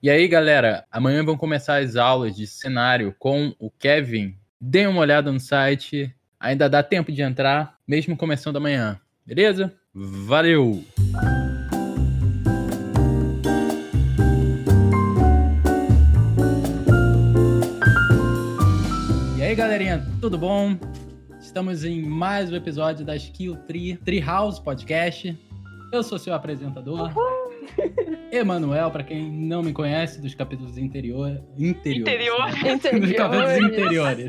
E aí, galera, amanhã vão começar as aulas de cenário com o Kevin. Deem uma olhada no site, ainda dá tempo de entrar, mesmo começando amanhã. Beleza? Valeu! E aí, galerinha, tudo bom? Estamos em mais um episódio da Skill Tree, Tree House Podcast. Eu sou seu apresentador, Emanuel, para quem não me conhece, dos capítulos interior, interiores. Interior. Né? Dos capítulos interiores.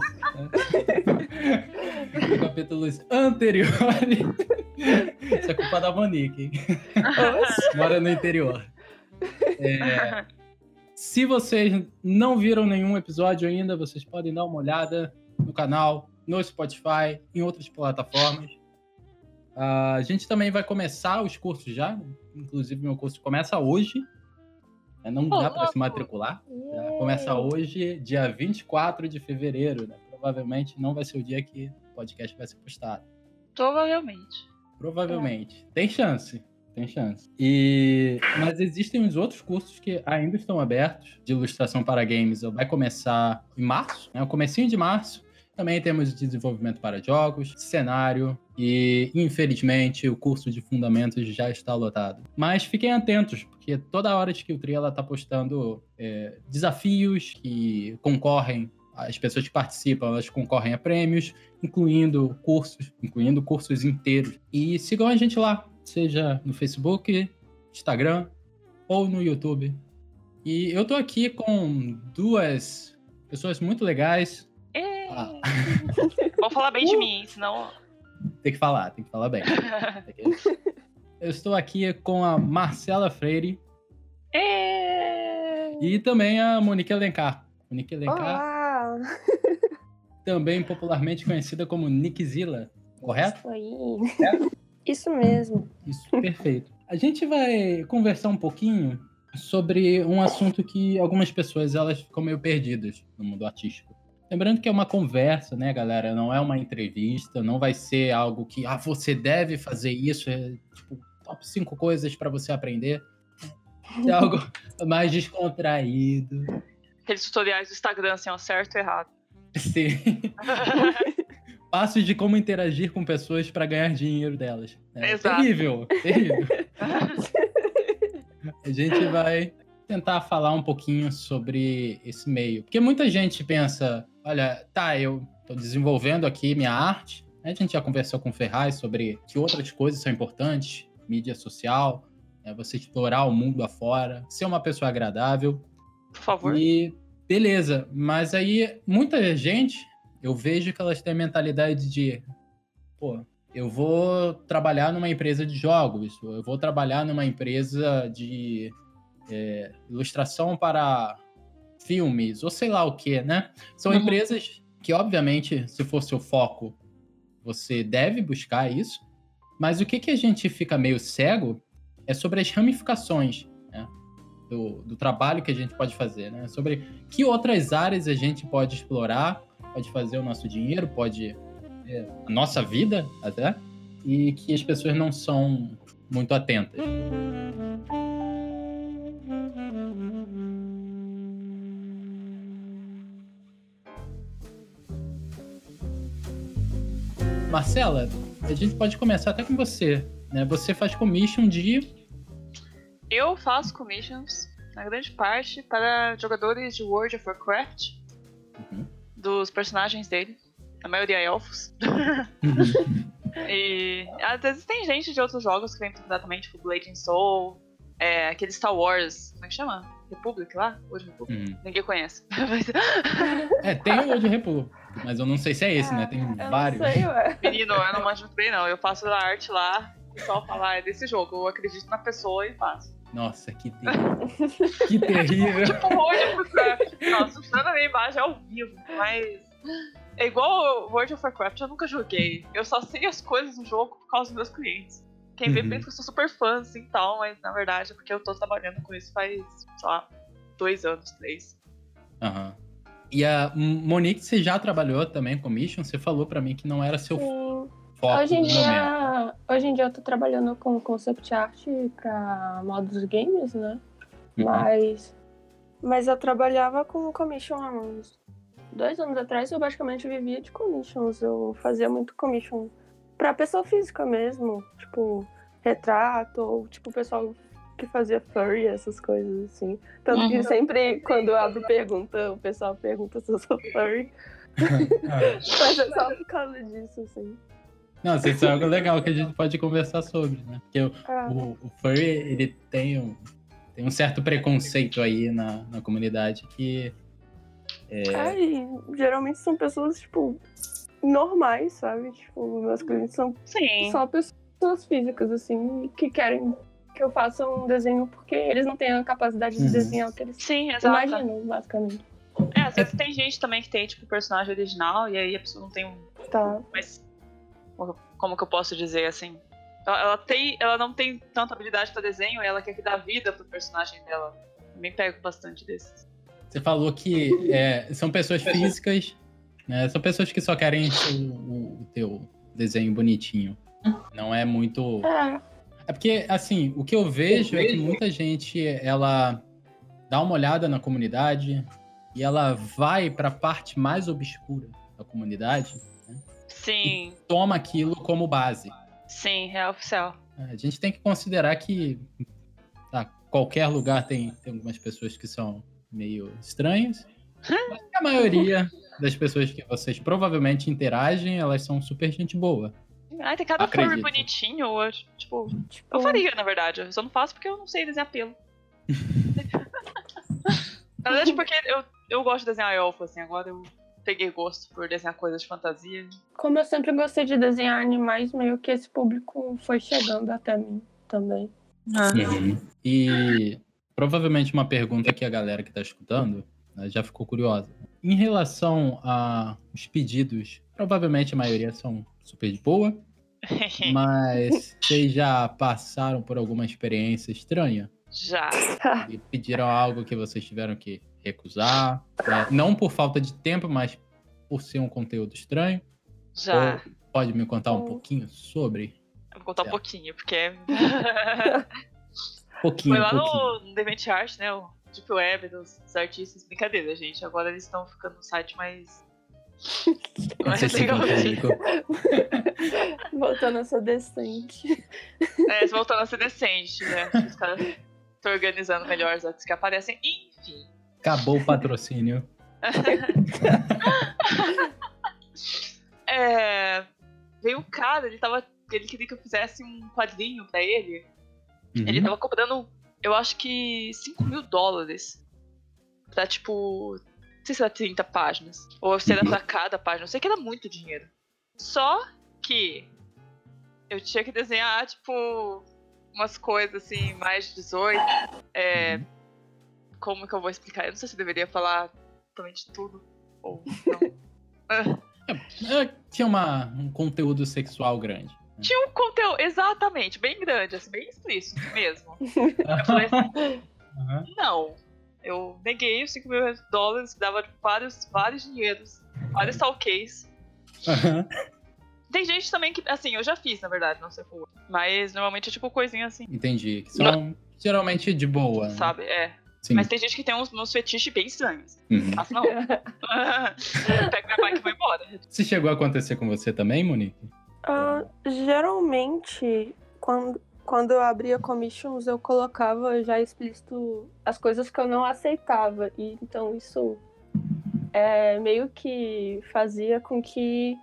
dos capítulos anteriores. Isso é culpa da Monique, hein? Mora no interior. É, se vocês não viram nenhum episódio ainda, vocês podem dar uma olhada no canal, no Spotify, em outras plataformas. Uh, a gente também vai começar os cursos já. Inclusive, meu curso começa hoje. É, não dá para se matricular. Começa hoje, dia 24 de fevereiro. Né? Provavelmente não vai ser o dia que o podcast vai ser postado. Provavelmente. Provavelmente. É. Tem chance. Tem chance. E... Mas existem os outros cursos que ainda estão abertos de ilustração para games. Vai começar em março, né? O comecinho de março. Também temos desenvolvimento para jogos, cenário e, infelizmente, o curso de fundamentos já está lotado. Mas fiquem atentos, porque toda hora de Skill ela está postando é, desafios que concorrem as pessoas que participam, elas concorrem a prêmios, incluindo cursos, incluindo cursos inteiros. E sigam a gente lá, seja no Facebook, Instagram ou no YouTube. E eu tô aqui com duas pessoas muito legais, ah. Vou falar bem de mim, senão. Tem que falar, tem que falar bem. Eu estou aqui com a Marcela Freire. E também a Monique Alencar. Monique Alencar. Olá. Também popularmente conhecida como Nickzilla, correto? Isso aí. É? Isso mesmo. Isso, perfeito. A gente vai conversar um pouquinho sobre um assunto que algumas pessoas elas ficam meio perdidas no mundo artístico. Lembrando que é uma conversa, né, galera? Não é uma entrevista, não vai ser algo que, ah, você deve fazer isso, é tipo, top 5 coisas para você aprender. É algo mais descontraído. Aqueles tutoriais do Instagram, assim, ó, certo e errado. Sim. Passos de como interagir com pessoas para ganhar dinheiro delas. É Exato. terrível, terrível. A gente vai tentar falar um pouquinho sobre esse meio. Porque muita gente pensa, olha, tá, eu estou desenvolvendo aqui minha arte. A gente já conversou com o Ferraz sobre que outras coisas são importantes, mídia social, né, você explorar o mundo afora, ser uma pessoa agradável. Por favor. E beleza, mas aí muita gente, eu vejo que elas têm a mentalidade de, pô, eu vou trabalhar numa empresa de jogos, eu vou trabalhar numa empresa de é, ilustração para filmes, ou sei lá o que, né? São uhum. empresas que, obviamente, se for seu foco, você deve buscar isso. Mas o que, que a gente fica meio cego é sobre as ramificações né? do, do trabalho que a gente pode fazer, né? Sobre que outras áreas a gente pode explorar, pode fazer o nosso dinheiro, pode é, a nossa vida até, e que as pessoas não são muito atentas. Marcela, a gente pode começar até com você. Né? Você faz commission de. Eu faço commissions, na grande parte, para jogadores de World of Warcraft, uhum. dos personagens dele, a maioria é elfos. Uhum. e às vezes tem gente de outros jogos que vem completamente, tipo Blade and Soul, é, aquele Star Wars, como é que chama? Republic lá? Old Republic? Uhum. Ninguém conhece. é, tem o Old Republic. Mas eu não sei se é esse, né? Tem vários. Sei, Menino, eu não manjo bem, não. Eu faço a arte lá, o pessoal fala, ah, é desse jogo. Eu acredito na pessoa e faço. Nossa, que terrível. que terrível. tipo, World of Warcraft. Nossa, usando a minha imagem ao vivo, mas. É igual World of Warcraft, eu nunca joguei. Eu só sei as coisas do jogo por causa dos meus clientes. Quem vê uhum. pensa que eu sou super fã, assim, tal, mas na verdade é porque eu tô trabalhando com isso faz, sei lá, dois anos, três. Aham. Uhum. E a Monique, você já trabalhou também com Mission? Você falou para mim que não era seu Sim. foco hoje em dia, Hoje em dia eu tô trabalhando com concept art para modos games, né? Uhum. Mas Mas eu trabalhava com commission há uns dois anos atrás, eu basicamente vivia de commissions. Eu fazia muito commission pra pessoa física mesmo, tipo, retrato, ou tipo, pessoal que fazia furry, essas coisas assim. Tanto que Uhum. sempre, quando eu abro pergunta, o pessoal pergunta se eu sou furry. Mas é só por causa disso, assim. Nossa, isso é algo legal que a gente pode conversar sobre, né? Porque o, Ah, o, o furry, ele tem um, tem um certo preconceito aí na, na comunidade que é, e geralmente são pessoas, tipo, normais, sabe? Tipo, meus clientes são Sim. só pessoas físicas, assim, que querem que eu faça um desenho porque eles não têm a capacidade de Uhum. desenhar o que eles Sim, exato. imaginam, basicamente. É, às vezes tem gente também que tem, tipo, personagem original e aí a pessoa não tem um. Tá. Mas. Como que eu posso dizer assim? Ela, ela tem, ela não tem tanta habilidade pra desenho e ela quer que dá vida pro personagem dela. Também pego bastante desses. você falou que é, são pessoas físicas, né? São pessoas que só querem o, o- o teu desenho bonitinho. Não é muito. É, É porque, assim, o que eu vejo é que muita gente, ela dá uma olhada na comunidade e ela vai pra parte mais obscura da comunidade, Sim, toma aquilo como base. sim, é oficial. A gente tem que considerar que tá, qualquer lugar tem, tem algumas pessoas que são meio estranhas, mas a maioria das pessoas que vocês provavelmente interagem, elas são super gente boa. Ai, tem cada Acredito. bonitinho. Eu, tipo, tipo, eu faria, na verdade. Eu só não faço porque eu não sei desenhar pelo. na verdade, porque eu, eu gosto de desenhar elfo, assim. Agora eu peguei gosto por desenhar coisas de fantasia. como eu sempre gostei de desenhar animais, meio que esse público foi chegando até mim também. E provavelmente uma pergunta que a galera que está escutando né, já ficou curiosa. Em relação aos pedidos, provavelmente a maioria são super de boa, mas vocês já passaram por alguma experiência estranha? Já. E pediram algo que vocês tiveram que recusar? né? Não por falta de tempo, mas por ser um conteúdo estranho? Já. Pode me contar um Oh. pouquinho sobre? Eu vou contar um pouquinho, porque Pouquinho, foi lá pouquinho. no, no DeviantArt, né? O Deep Web dos, dos artistas. Brincadeira, gente. Agora eles estão ficando no site mais. legalzinho. público. Voltando a ser decente. É, voltando a ser decente, né? Os caras estão organizando melhor os artistas que aparecem. Enfim. Acabou o patrocínio. É, veio um cara, ele tava. Ele queria que eu fizesse um quadrinho pra ele. Ele Uhum. tava cobrando, eu acho que 5 mil dólares. Pra tipo. Não sei se era 30 páginas. Ou se era Uhum. pra cada página. Eu sei que era muito dinheiro. Só que eu tinha que desenhar, tipo, umas coisas assim, mais de 18. É, Uhum. como que eu vou explicar? Eu não sei se eu deveria falar totalmente tudo. Ou não. É, tinha uma, um conteúdo sexual grande. Tinha um conteúdo, exatamente, bem grande, assim, bem explícito mesmo. Eu falei assim, Uhum. não. Eu neguei os 5 mil dólares, que dava vários, vários dinheiros, vários talquês. Uhum. Tem gente também que, assim, eu já fiz, na verdade, não sei por. Mas normalmente é tipo coisinha assim, Entendi. Que são geralmente de boa. né? sabe? É. Sim. Mas tem gente que tem uns, uns fetiches bem estranhos. Uhum. Não. Pego minha bike e vou embora. Se chegou a acontecer com você também, Monique? Ah, geralmente, quando, quando eu abria commissions, eu colocava já explícito as coisas que eu não aceitava. E então isso é, meio que fazia com que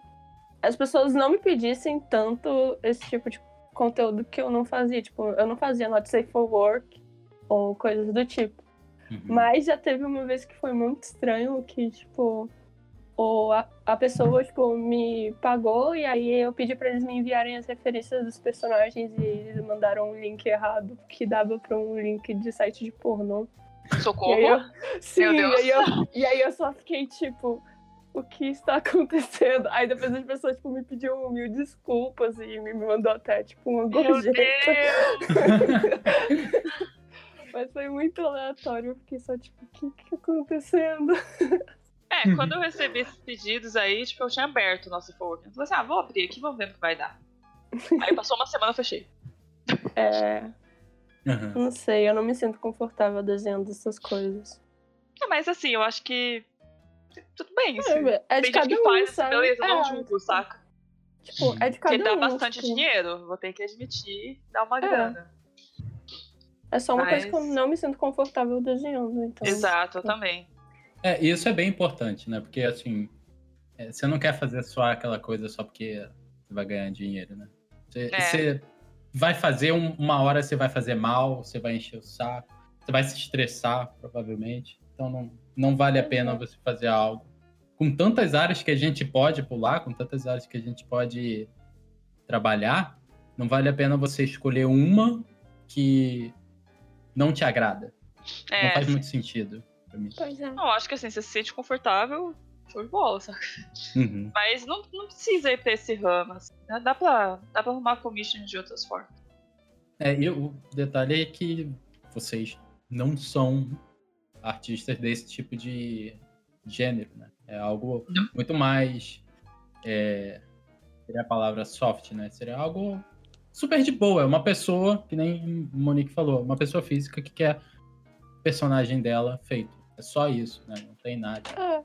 as pessoas não me pedissem tanto esse tipo de conteúdo que eu não fazia. Tipo, eu não fazia not safe for work ou coisas do tipo. Uhum. Mas já teve uma vez que foi muito estranho que, tipo, o, a, a pessoa, tipo, me pagou e aí eu pedi pra eles me enviarem as referências dos personagens e eles mandaram um link errado que dava pra um link de site de pornô. Socorro. eu, sim, Meu Deus. E, aí eu, e aí eu só fiquei, tipo, o que está acontecendo? Aí depois as pessoas, tipo, me pediu mil desculpas e me mandou até, tipo, uma gorjeta. Mas foi muito aleatório, eu fiquei só, tipo, o que que tá acontecendo? É, quando eu recebi esses pedidos aí, tipo, eu tinha aberto o nosso fork. Eu falei assim, ah, vou abrir aqui, vamos ver o que vai dar. Aí passou uma semana, eu fechei. É, Uhum. não sei, eu não me sinto confortável desenhando essas coisas. É, mas assim, eu acho que. Tudo bem, assim. É, é de cada que um, faz, sabe? beleza, é, não julgo, saca? Tipo, é de cada Porque dá um. bastante tipo, dinheiro, vou ter que admitir, dá uma É. grana. É só uma coisa Mas- que eu não me sinto confortável desenhando, então. Exato, eu também. É, isso é bem importante, né? Porque assim, é, você não quer fazer só aquela coisa só porque você vai ganhar dinheiro, né? Você, É. você vai fazer um- uma hora, você vai fazer mal, você vai encher o saco, você vai se estressar, provavelmente. Então não, não vale a pena você fazer algo. Com tantas áreas que a gente pode pular, com tantas áreas que a gente pode trabalhar, não vale a pena você escolher uma que não te agrada. não É, faz muito sentido pra mim. Pois é. não, acho que assim, você se sente confortável, show de bola, saca? Uhum. Mas não, não precisa ir pra esse ramo, assim. Dá pra, dá pra arrumar commission de outras formas. É, e o detalhe é que vocês não são artistas desse tipo de gênero, né? É algo Não. muito mais. é, seria a palavra soft, né? Seria algo super de boa. É uma pessoa, que nem Monique falou, uma pessoa física que quer o personagem dela feito. É só isso, né? Não tem nada É.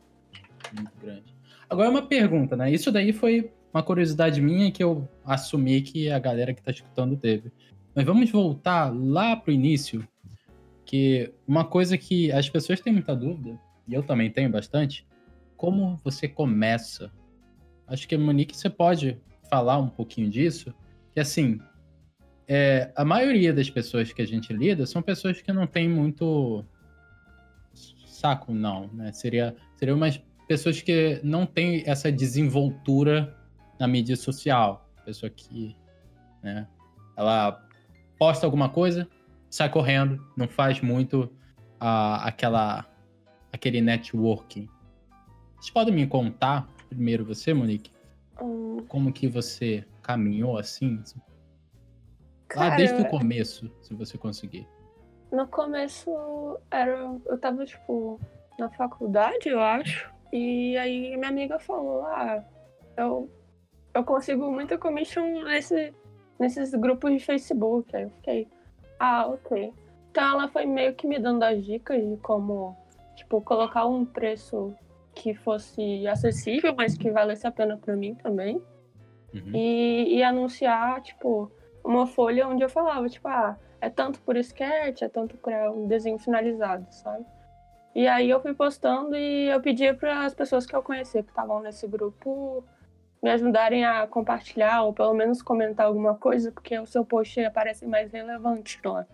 muito grande. Agora uma pergunta, né? Isso daí foi uma curiosidade minha que eu assumi que a galera que tá escutando teve. Mas vamos voltar lá pro início, que uma coisa que as pessoas têm muita dúvida, e eu também tenho bastante, como você começa? Acho que, Monique, você pode falar um pouquinho disso, que assim, é, a maioria das pessoas que a gente lida são pessoas que não têm muito saco, não, né? Seria, seria umas pessoas que não têm essa desenvoltura na mídia social. Pessoa que, né, ela posta alguma coisa, sai correndo, não faz muito a, aquela, aquele networking. Vocês podem me contar, primeiro você, Monique, Hum, como que você caminhou assim? Lá cara, desde o começo, se você conseguir. No começo era. Eu tava, tipo, na faculdade, eu acho. E aí minha amiga falou, ah, eu, eu consigo muita commission nesse, nesses grupos de Facebook. Aí eu fiquei, ah, ok. Então ela foi meio que me dando as dicas de como, tipo, colocar um preço que fosse acessível, mas que valesse a pena pra mim também. Uhum. e, e anunciar, tipo, uma folha onde eu falava, tipo, ah, é tanto por sketch, é tanto para um desenho finalizado, sabe? E aí eu fui postando e eu pedia para as pessoas que eu conhecia que estavam nesse grupo me ajudarem a compartilhar ou pelo menos comentar alguma coisa, porque o seu post aparece mais relevante lá.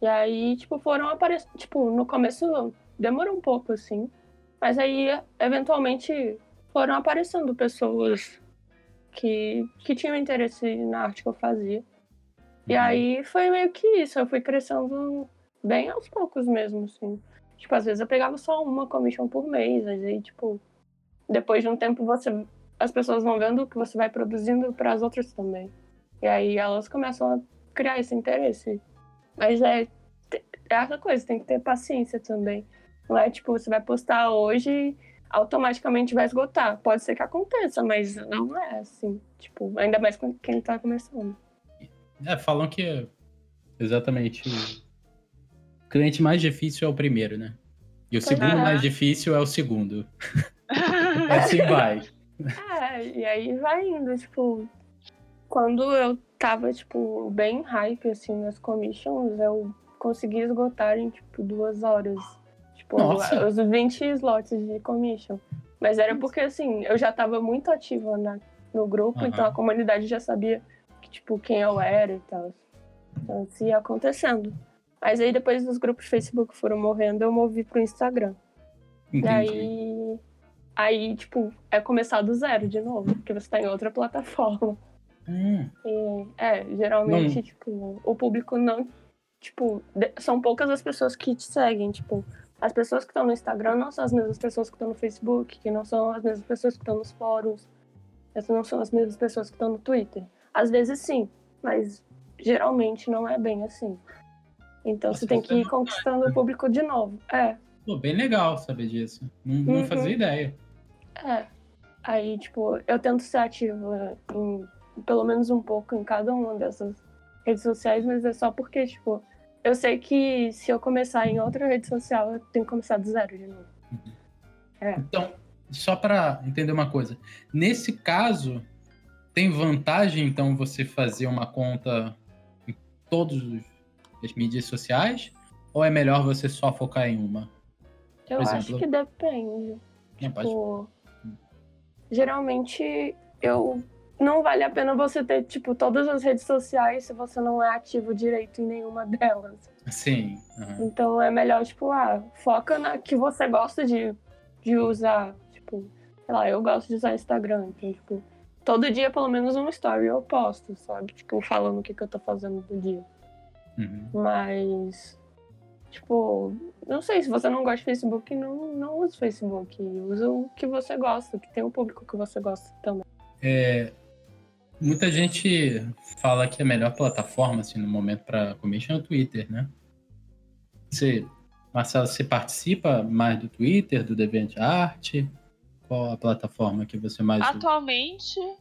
E aí, tipo, foram aparecendo, tipo, no começo demorou um pouco assim, mas aí eventualmente foram aparecendo pessoas que, que tinham interesse na arte que eu fazia. E Uhum. aí foi meio que isso, eu fui crescendo bem aos poucos mesmo, assim. Tipo, às vezes eu pegava só uma commission por mês, aí, tipo, depois de um tempo você as pessoas vão vendo que você vai produzindo para as outras também. E aí elas começam a criar esse interesse. Mas é, é essa coisa, tem que ter paciência também. Não é tipo, você vai postar hoje automaticamente vai esgotar. Pode ser que aconteça, mas não é assim. Tipo, ainda mais com quem tá começando. É, falam que exatamente o cliente mais difícil é o primeiro, né? E o segundo é. mais difícil é o segundo. Assim vai. É, e aí vai indo, tipo, quando eu tava, tipo, bem hype, assim, nas commissions, eu consegui esgotar em, tipo, duas horas. Tipo, Nossa. os 20 slots de commission. Mas era porque, assim, eu já tava muito ativa na, no grupo, Aham. então a comunidade já sabia, que, tipo, quem eu era e tal. Então, isso ia acontecendo. Mas aí, depois os grupos de Facebook foram morrendo, eu movi pro Instagram. E Entendi. aí, aí, tipo, é começar do zero de novo, porque você tá em outra plataforma. Hum, E, é, geralmente, Não. tipo, o público não. Tipo, são poucas as pessoas que te seguem. Tipo, as pessoas que estão no Instagram não são as mesmas pessoas que estão no Facebook, que não são as mesmas pessoas que estão nos fóruns, essas não são as mesmas pessoas que estão no Twitter. Às vezes sim, mas geralmente não é bem assim. Então Nossa, você tem que é ir conquistando o público de novo. É. pô, bem legal saber disso. Não, não Uhum. fazia ideia. É. Aí, tipo, eu tento ser ativa em pelo menos um pouco em cada uma dessas redes sociais, mas é só porque, tipo, eu sei que se eu começar em outra rede social, eu tenho que começar do zero de novo. Uhum. É. Então, só para entender uma coisa, nesse caso, tem vantagem então você fazer uma conta em todas as mídias sociais? Ou é melhor você só focar em uma? Eu exemplo, acho que depende. Tipo, geralmente eu não vale a pena você ter tipo todas as redes sociais se você não é ativo direito em nenhuma delas. Sim. Uhum. Então é melhor tipo, ah, foca na que você gosta de, de usar, tipo, sei lá, eu gosto de usar Instagram, então tipo, todo dia pelo menos um story eu posto, sabe? Tipo, falando o que, que eu tô fazendo do dia. Uhum. Mas Tipo, não sei, se você não gosta de Facebook, não, não use Facebook. Usa o que você gosta, que tem o público que você gosta também. É, muita gente fala que a melhor plataforma, assim, no momento para commission é o Twitter, né? Você, Marcelo, você participa mais do Twitter, do DeviantArt? Qual a plataforma que você mais Atualmente, usa?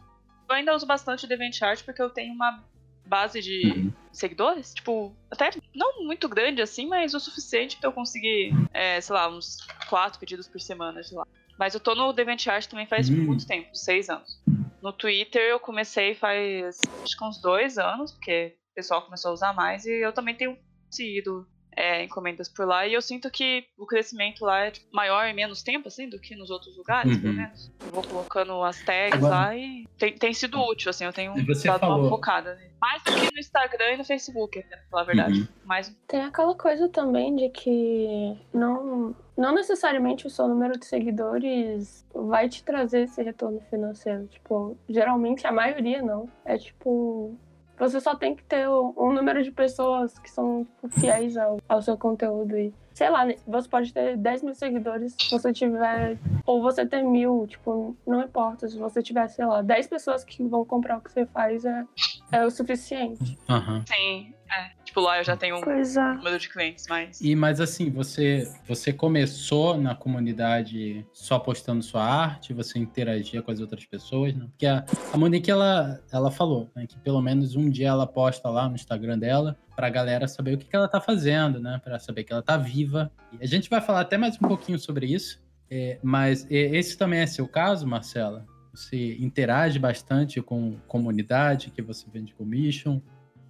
eu ainda uso bastante o DeviantArt porque eu tenho uma base de uhum. seguidores. Tipo, até não muito grande assim, mas o suficiente pra eu conseguir, é, sei lá, uns quatro pedidos por semana de lá. Mas eu tô no DeviantArt também faz uhum. muito tempo, seis anos. No Twitter eu comecei faz acho que uns dois anos, porque o pessoal começou a usar mais, e eu também tenho seguido é, encomendas por lá. E eu sinto que o crescimento lá é maior em menos tempo, assim, do que nos outros lugares, uhum. pelo menos. Eu vou colocando as tags Agora... lá e tem, tem sido útil, assim, eu tenho dado falou... uma focada. Né? Mais do que no Instagram e no Facebook, pra falar a verdade. Uhum. Mais... Tem aquela coisa também de que não, não necessariamente o seu número de seguidores vai te trazer esse retorno financeiro. Tipo, geralmente a maioria não. É tipo, você só tem que ter um número de pessoas que são tipo, fiéis ao, ao seu conteúdo. E, sei lá, né, você pode ter 10 mil seguidores se você tiver. Ou você ter mil, tipo, não importa. Se você tiver, sei lá, 10 pessoas que vão comprar o que você faz, é, é o suficiente. Uhum. Sim. É, tipo, lá eu já tenho um é. número de clientes, mas. E, mas assim, você, você começou na comunidade só postando sua arte, você interagia com as outras pessoas, né? Porque a, a Monique, ela, ela falou né, que pelo menos um dia ela posta lá no Instagram dela pra galera saber o que, que ela tá fazendo, né? Pra saber que ela tá viva. E a gente vai falar até mais um pouquinho sobre isso. É, mas esse também é seu caso, Marcela? Você interage bastante com comunidade que você vende commission?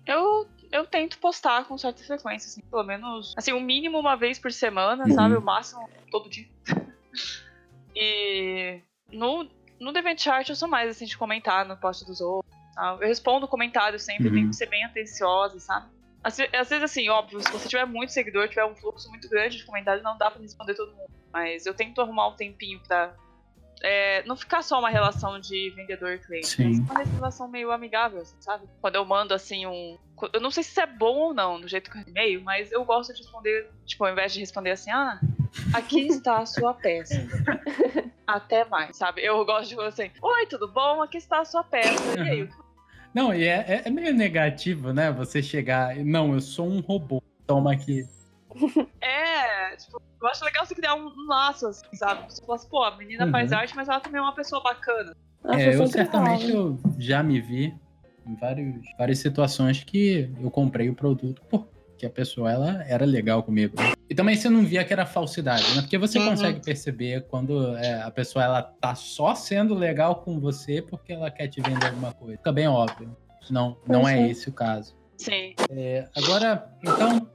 Eu eu tento postar com certa frequência, assim, pelo menos, assim, o mínimo uma vez por semana, uhum. sabe? O máximo todo dia. e no, no DeviantArt eu sou mais, assim, de comentar no post dos outros. Eu respondo comentários sempre, uhum. tenho que ser bem atenciosa, sabe? Às, às, vezes, assim, óbvio, se você tiver muito seguidor, tiver um fluxo muito grande de comentários, não dá pra responder todo mundo. Mas eu tento arrumar um tempinho pra é, não ficar só uma relação de vendedor-cliente, mas uma relação meio amigável, assim, sabe? Quando eu mando assim um. Eu não sei se isso é bom ou não, no jeito que eu e-mail, mas eu gosto de responder, tipo, ao invés de responder assim, ah, aqui está a sua peça. Até mais, sabe? Eu gosto de assim, oi, tudo bom? Aqui está a sua peça. E aí? Não, e é, é, é meio negativo, né? Você chegar, não, eu sou um robô, toma aqui. É, tipo, eu acho legal você criar um, laço, assim, sabe? Você fala assim, pô, a menina uhum. faz arte, mas ela também é uma pessoa bacana. É, eu certamente eu já me vi em vários, várias situações que eu comprei o produto porque a pessoa ela era legal comigo. E também você não via que era falsidade, né? Porque você uhum. consegue perceber quando é, a pessoa ela tá só sendo legal com você porque ela quer te vender alguma coisa. Fica bem óbvio. Não, não é esse o caso. Sim. É, agora, então,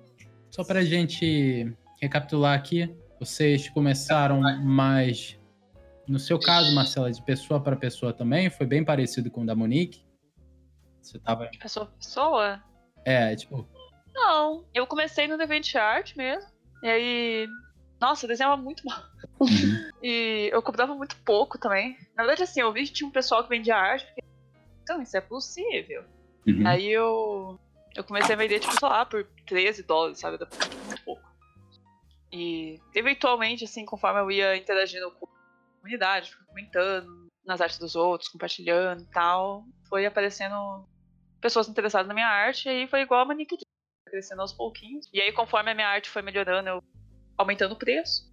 só para a gente recapitular aqui, vocês começaram mais, no seu caso, Marcela, de pessoa para pessoa também, foi bem parecido com o da Monique? Você tava... Pessoa para pessoa? É, tipo... Não, eu comecei no DeviantArt mesmo, e aí... Nossa, eu desenhava muito mal. Uhum. e eu cobrava muito pouco também. Na verdade, assim, eu vi que tinha um pessoal que vendia arte, porque... Então, isso é possível. Uhum. Aí eu eu comecei a vender, tipo, sei lá, por 13 dólares, sabe? Muito pouco. E, eventualmente, assim, conforme eu ia interagindo com a comunidade, comentando nas artes dos outros, compartilhando e tal, foi aparecendo pessoas interessadas na minha arte, e aí foi igual a Manique crescendo aos pouquinhos. E aí, conforme a minha arte foi melhorando, eu aumentando o preço.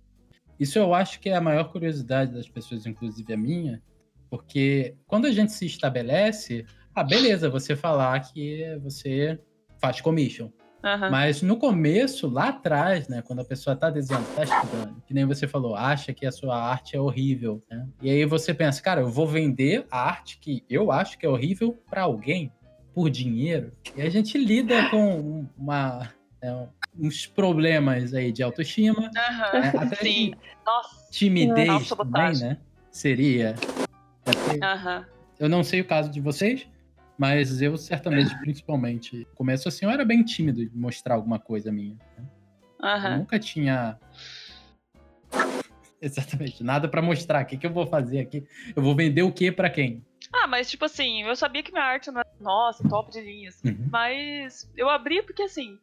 Isso eu acho que é a maior curiosidade das pessoas, inclusive a minha, porque quando a gente se estabelece, ah, beleza, você falar que você faz commission. Uhum. Mas no começo, lá atrás, né, quando a pessoa está desenhando, está estudando, que nem você falou, acha que a sua arte é horrível, né? E aí você pensa, cara, eu vou vender a arte que eu acho que é horrível para alguém por dinheiro. E a gente lida com uma, é, uns problemas aí de autoestima, uhum. né? até Sim. Nossa. timidez Nossa, também, né? Seria. Uhum. Eu não sei o caso de vocês, mas eu certamente, principalmente, começo assim, eu era bem tímido de mostrar alguma coisa minha. Né? Uhum. Eu nunca tinha. Exatamente, nada para mostrar. O que, que eu vou fazer aqui? Eu vou vender o que para quem? Ah, mas tipo assim, eu sabia que minha arte não era, nossa, top de linha, assim, uhum. mas eu abri porque assim,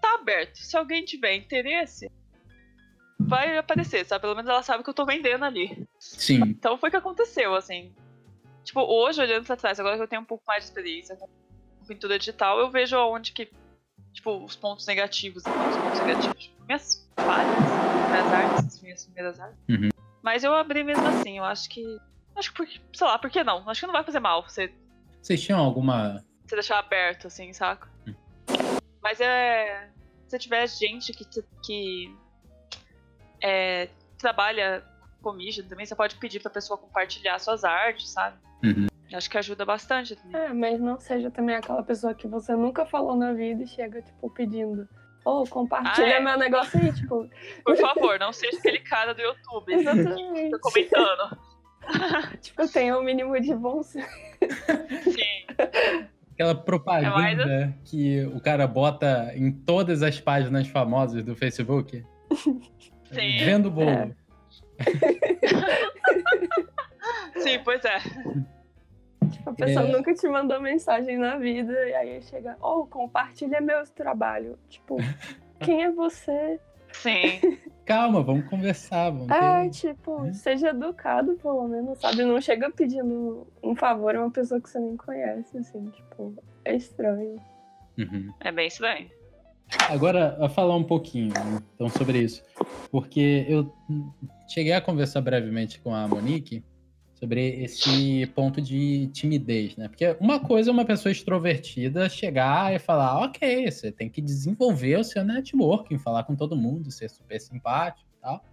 tá aberto. Se alguém tiver interesse, vai aparecer, sabe? Pelo menos ela sabe que eu tô vendendo ali. Sim. Então foi o que aconteceu, assim. Tipo, hoje, olhando pra trás, agora que eu tenho um pouco mais de experiência com pintura digital, eu vejo aonde que, tipo, os pontos negativos, assim, os pontos negativos, tipo, minhas falhas, minhas artes, as minhas primeiras artes. Uhum. Mas eu abri mesmo assim, eu acho que. Acho que, sei lá, por que não? Acho que não vai fazer mal você. Vocês tinham alguma. Você deixar aberto, assim, saca? Uhum. Mas é. Se tiver gente que, que é, trabalha com mídia também, você pode pedir pra pessoa compartilhar suas artes, sabe? Uhum. Acho que ajuda bastante também. É, mas não seja também aquela pessoa que você nunca falou na vida e chega, tipo, pedindo. Ô, oh, compartilha ah, é. meu negócio aí, tipo. Por favor, não seja aquele cara do YouTube. Exatamente. Tá comentando. tipo, tenha o um mínimo de bom Sim. Aquela propaganda é que o cara bota em todas as páginas famosas do Facebook. Sim. Vendo bolo. É. Sim, pois é. Tipo, a pessoa é... nunca te mandou mensagem na vida, e aí chega, oh, compartilha meu trabalho. Tipo, quem é você? Sim. Calma, vamos conversar. Vamos é, ter... tipo, é. seja educado, pelo menos, sabe? Não chega pedindo um favor a uma pessoa que você nem conhece, assim, tipo, é estranho. Uhum. É bem estranho. Agora, a falar um pouquinho então, sobre isso. Porque eu cheguei a conversar brevemente com a Monique sobre esse ponto de timidez, né? Porque uma coisa é uma pessoa extrovertida chegar e falar, ok, você tem que desenvolver o seu networking, falar com todo mundo, ser super simpático e tal.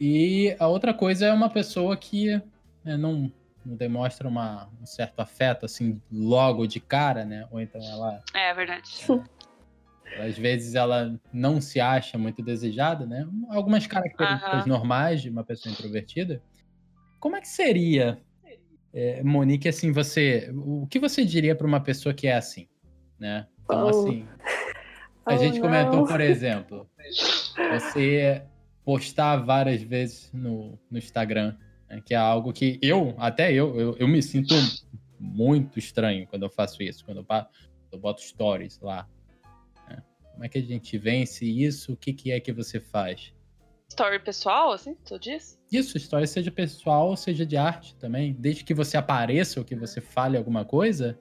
E a outra coisa é uma pessoa que né, não, não demonstra uma, um certo afeto, assim, logo de cara, né? Ou então ela... É, verdade. É, às vezes ela não se acha muito desejada, né? Algumas características normais de uma pessoa introvertida. Como é que seria, é, Monique, assim, você. O que você diria para uma pessoa que é assim? Né? Então, oh. assim. A oh, gente comentou, não. por exemplo, você postar várias vezes no, no Instagram, né, que é algo que eu, até eu, eu, eu, me sinto muito estranho quando eu faço isso, quando eu, eu boto stories lá. Como é que a gente vence isso? O que, que é que você faz? Story pessoal, assim, tu diz? Isso, história seja pessoal, seja de arte também. Desde que você apareça ou que você fale alguma coisa,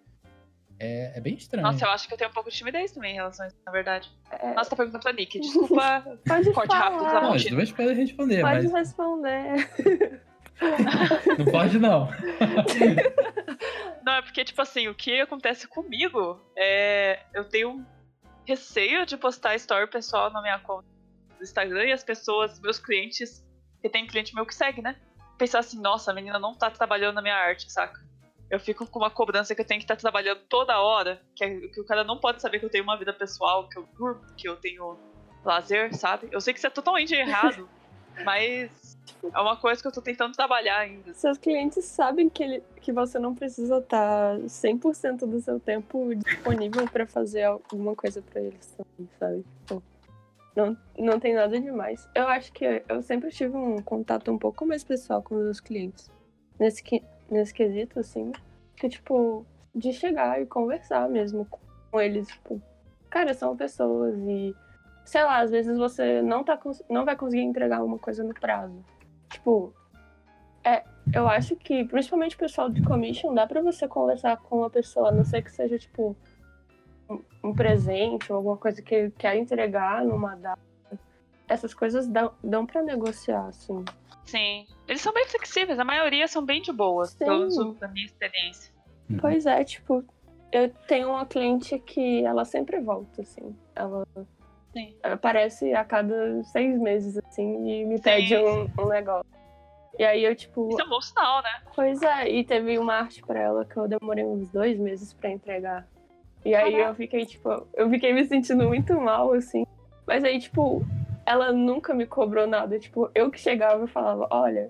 é, é, bem estranho. Nossa, eu acho que eu tenho um pouco de timidez também em relação a isso, na verdade. É... Nossa, tá perguntando pra Nick. Desculpa, pode corte rápido da Não, as duas podem responder, pode mas... responder. não pode, não. não, é porque, tipo assim, o que acontece comigo é... Eu tenho receio de postar story pessoal na minha conta do Instagram e as pessoas, meus clientes, que tem cliente meu que segue, né? Pensar assim, nossa, a menina não tá trabalhando na minha arte, saca? Eu fico com uma cobrança que eu tenho que estar tá trabalhando toda hora, que, é, que o cara não pode saber que eu tenho uma vida pessoal, que eu durmo, que eu tenho lazer, sabe? Eu sei que isso é totalmente errado, mas é uma coisa que eu tô tentando trabalhar ainda. Seus clientes sabem que, ele, que você não precisa estar 100% do seu tempo disponível para fazer alguma coisa para eles também, sabe? Tipo, não, não tem nada demais. Eu acho que eu sempre tive um contato um pouco mais pessoal com os meus clientes. Nesse, nesse quesito, assim. Que, tipo, de chegar e conversar mesmo com eles. Tipo, cara, são pessoas e. Sei lá, às vezes você não, tá, não vai conseguir entregar uma coisa no prazo. Tipo, é, eu acho que, principalmente o pessoal de commission, dá pra você conversar com uma pessoa, a não ser que seja, tipo, um presente ou alguma coisa que ele quer entregar numa data. Essas coisas dão, dão para negociar, assim. Sim. Eles são bem flexíveis, a maioria são bem de boas, Sim. pelo da minha experiência. Pois é, tipo, eu tenho uma cliente que ela sempre volta, assim. Ela Sim. aparece a cada seis meses, assim, e me pede um, um negócio. E aí eu, tipo. Isso é um bom sinal, né? Pois é, e teve uma arte pra ela que eu demorei uns dois meses pra entregar. E aí Caraca. eu fiquei, tipo, eu fiquei me sentindo muito mal, assim. Mas aí, tipo, ela nunca me cobrou nada. Tipo, eu que chegava e falava, olha,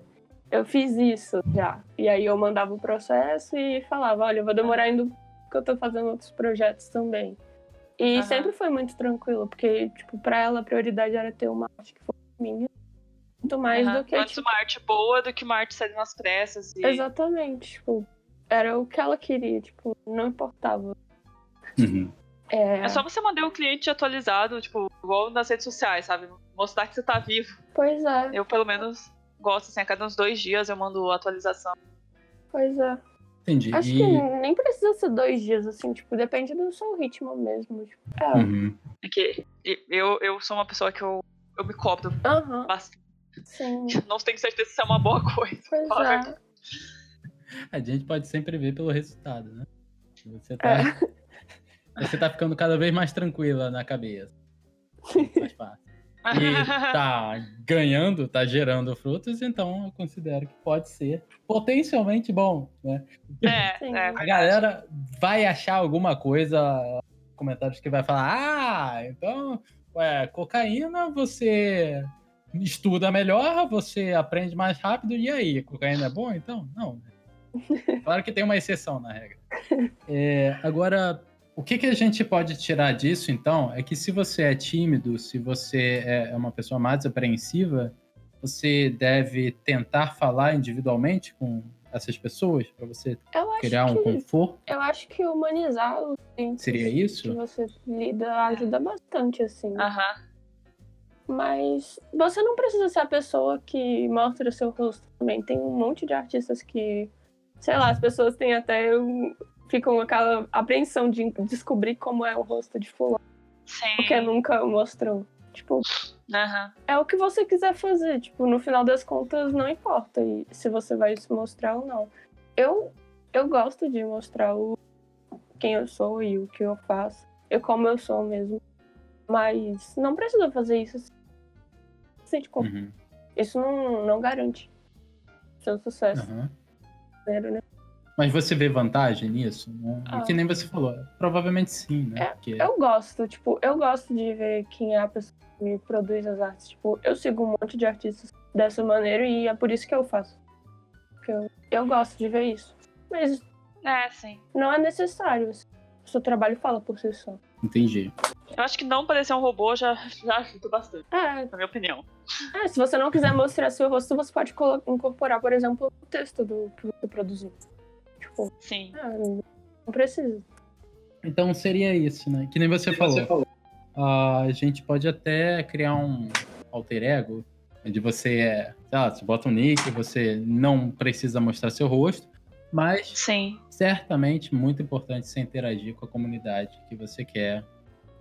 eu fiz isso já. E aí eu mandava o processo e falava, olha, eu vou demorar ainda porque eu tô fazendo outros projetos também. E Aham. sempre foi muito tranquilo, porque, tipo, pra ela a prioridade era ter uma arte que fosse minha. Muito mais Aham. do que, Antes tipo, uma arte boa do que uma arte saindo nas pressas. E... Exatamente, tipo, era o que ela queria, tipo, não importava. Uhum. É, É só você manter o cliente atualizado, tipo, igual nas redes sociais, sabe? Mostrar que você tá vivo. Pois é, Eu, pelo menos, gosto, assim, a cada uns dois dias eu mando atualização. pois é. Entendi. Acho E- que nem precisa ser dois dias, assim, tipo, depende do seu ritmo mesmo. Tipo, é, Uhum. É que eu, eu sou uma pessoa que eu, eu me cobro aham, bastante. sim, Não tenho certeza se é uma boa coisa. é. A gente pode sempre ver pelo resultado, né? Você tá, É. você tá ficando cada vez mais tranquila na cabeça. Faz parte. E tá ganhando, tá gerando frutos, então eu considero que pode ser potencialmente bom, né? É, é. A galera vai achar alguma coisa, comentários que vai falar, ah, então, ué, cocaína você estuda melhor, você aprende mais rápido, e aí, cocaína é bom? Então, não. Claro que tem uma exceção na regra. É, agora, o que, que a gente pode tirar disso, então, é que se você é tímido, se você é uma pessoa mais apreensiva, você deve tentar falar individualmente com essas pessoas para você Eu acho criar um que, conforto. eu acho que humanizar os clientes Seria que isso? você lida ajuda bastante, assim. Aham. Mas você não precisa ser a pessoa que mostra o seu rosto também. Tem um monte de artistas que, sei lá, as pessoas têm até um, ficam com aquela apreensão de descobrir como é o rosto de fulano, Sim. porque nunca mostrou. Tipo, Aham. é o que você quiser fazer. Tipo, no final das contas, não importa se você vai se mostrar ou não. Eu, eu gosto de mostrar o, quem eu sou e o que eu faço. Eu como eu sou mesmo. Mas não precisa fazer isso. se Sente como. Uhum, Isso não, não garante seu sucesso. aham. Primeiro, né? Mas você vê vantagem nisso? Não- Ah. Que nem você falou. Provavelmente sim, né? É, Porque... Eu gosto, tipo, eu gosto de ver quem é a pessoa que me produz as artes. Tipo, eu sigo um monte de artistas dessa maneira e é por isso que eu faço. Porque eu, eu gosto de ver isso. Mas É, sim. não é necessário. O seu trabalho fala por si só. Entendi. Eu acho que não parecer um robô já, já ajuda bastante, É, na minha opinião. é, se você não quiser mostrar seu rosto, você pode incorporar, por exemplo, o texto do que você produziu. Tipo, Sim. ah, não precisa. Então seria isso, né? Que nem você falou. Ah, a gente pode até criar um alter ego, onde você é, sei lá, você bota um nick, você não precisa mostrar seu rosto, mas Sim. certamente muito importante você interagir com a comunidade que você quer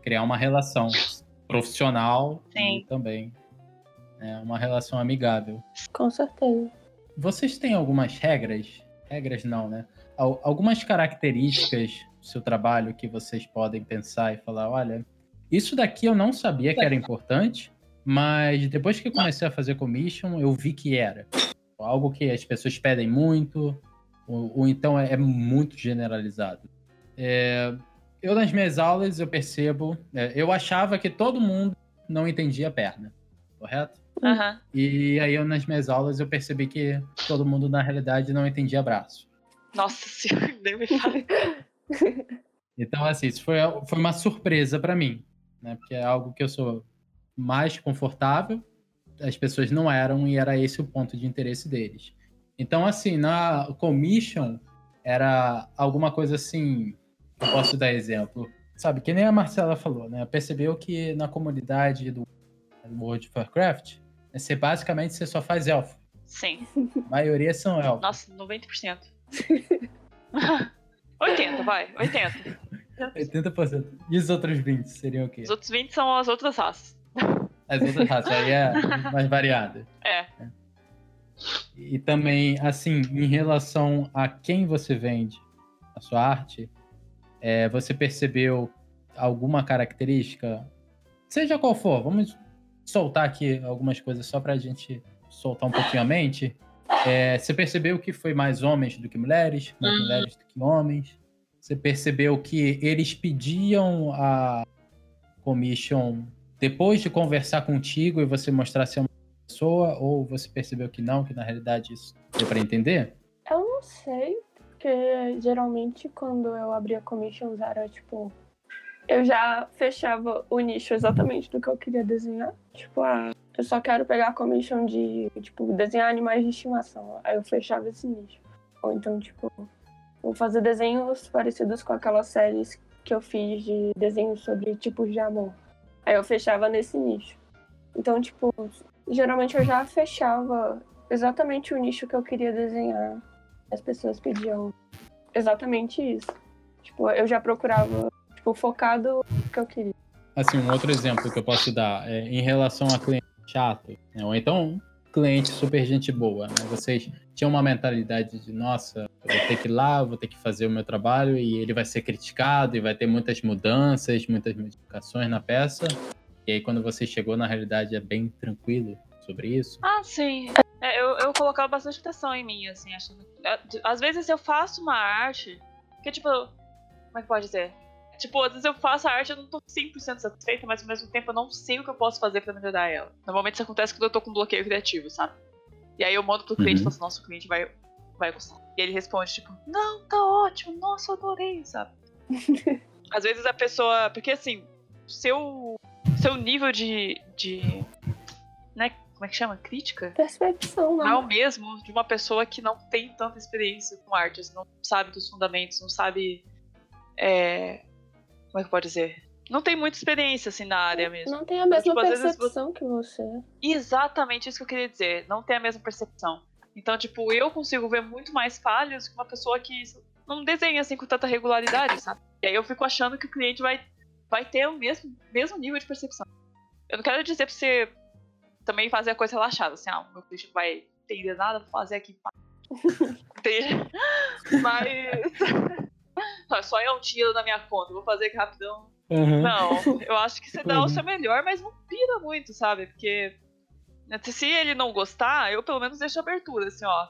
criar uma relação profissional Sim. e também né, uma relação amigável. Com certeza. Vocês têm algumas regras? Regras não, né? Al- Algumas características do seu trabalho que vocês podem pensar e falar, olha, isso daqui eu não sabia que era importante, mas depois que comecei a fazer commission, eu vi que era. Algo que as pessoas pedem muito, ou, ou então é, é muito generalizado. É, eu, nas minhas aulas, eu percebo... é, eu achava que todo mundo não entendia perna, correto? Aham. E aí, eu, nas minhas aulas, eu percebi que todo mundo, na realidade, não entendia braço. Nossa senhora, nem me fala. Então, assim, isso foi, foi uma surpresa para mim, né? Porque é algo que eu sou mais confortável, as pessoas não eram, e era esse o ponto de interesse deles. Então, assim, na commission, era alguma coisa assim, eu posso dar exemplo, sabe? Que nem a Marcela falou, né? Percebeu que na comunidade do World of Warcraft, né, você basicamente você só faz elfo. Sim. A maioria são elfos. Nossa, 90%. 80, vai. 80. 80%. E os outros 20 seriam o quê? Os outros 20 são as outras raças. As outras raças, aí é mais variada. É. E também, assim, em relação a quem você vende a sua arte, é, você percebeu alguma característica, seja qual for, vamos soltar aqui algumas coisas só para a gente soltar um pouquinho a mente. É, você percebeu que foi mais homens do que mulheres, mais uhum. mulheres do que homens? Você percebeu que eles pediam a commission depois de conversar contigo e você mostrar ser uma pessoa, ou você percebeu que não, que na realidade isso deu para entender? Eu não sei, porque geralmente quando eu abria commissions era tipo. Eu já fechava o nicho exatamente do que eu queria desenhar. Tipo, ah, eu só quero pegar a commission de, tipo, desenhar animais de estimação. Aí eu fechava esse nicho. Ou então, tipo, vou fazer desenhos parecidos com aquelas séries que eu fiz de desenhos sobre tipos de amor. Aí eu fechava nesse nicho. Então, tipo, geralmente eu já fechava exatamente o nicho que eu queria desenhar. As pessoas pediam exatamente isso. Tipo, eu já procurava, tipo, focado no que eu queria. Assim, um outro exemplo que eu posso dar é em relação a cliente chato, né? ou então cliente super gente boa, né? Vocês tinham uma mentalidade de, nossa, eu vou ter que ir lá, vou ter que fazer o meu trabalho e ele vai ser criticado e vai ter muitas mudanças, muitas modificações na peça. E aí quando você chegou, na realidade, é bem tranquilo sobre isso? Ah, sim. É, eu, eu colocava bastante atenção em mim, assim, achando. É, às vezes eu faço uma arte que, tipo, como é que pode dizer? Tipo, às vezes eu faço a arte e eu não tô 100% satisfeita, mas ao mesmo tempo eu não sei o que eu posso fazer pra melhorar ela. Normalmente isso acontece quando eu tô com bloqueio criativo, sabe? E aí eu mando pro cliente uhum. e falo assim, nossa, o cliente vai, vai gostar. E ele responde, tipo, não, tá ótimo, nossa, adorei, sabe? às vezes a pessoa. Porque assim, seu, seu nível de. de né, como é que chama? Crítica? Percepção, não. Não é o mesmo de uma pessoa que não tem tanta experiência com artes, não sabe dos fundamentos, não sabe. É, como é que pode dizer? Não tem muita experiência, assim, na área mesmo. Não tem a mesma tipo, percepção você... que você. Exatamente isso que eu queria dizer. Não tem a mesma percepção. Então, tipo, eu consigo ver muito mais falhas que uma pessoa que não desenha, assim, com tanta regularidade, sabe? E aí eu fico achando que o cliente vai, vai ter o mesmo, mesmo nível de percepção. Eu não quero dizer pra você também fazer a coisa relaxada, assim, ah, meu cliente não vai entender nada, vou fazer aqui. Entende? Mas... Só é um tiro na minha conta, vou fazer aqui rapidão. Uhum. Não, eu acho que você dá uhum. o seu melhor, mas não pira muito, sabe? Porque se ele não gostar, eu pelo menos deixo abertura, assim, ó.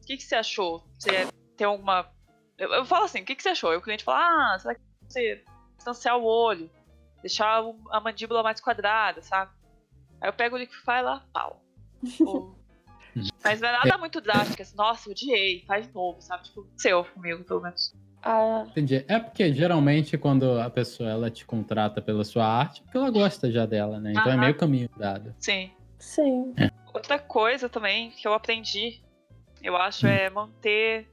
O que, que você achou? Você tem alguma. Eu, eu falo assim, o que, que você achou? Aí o cliente fala, ah, será que você distanciar o olho? Deixar a mandíbula mais quadrada, sabe? Aí eu pego o Liquify lá, pau. Mas não é nada muito drástico, assim, nossa, eu odiei, faz novo, sabe? Tipo, seu comigo, pelo menos. Ah. Entendi. É porque geralmente quando a pessoa ela te contrata pela sua arte, porque ela gosta já dela, né? Então é meio caminho dado. Sim. Sim. É. Outra coisa também que eu aprendi, eu acho, hum. é manter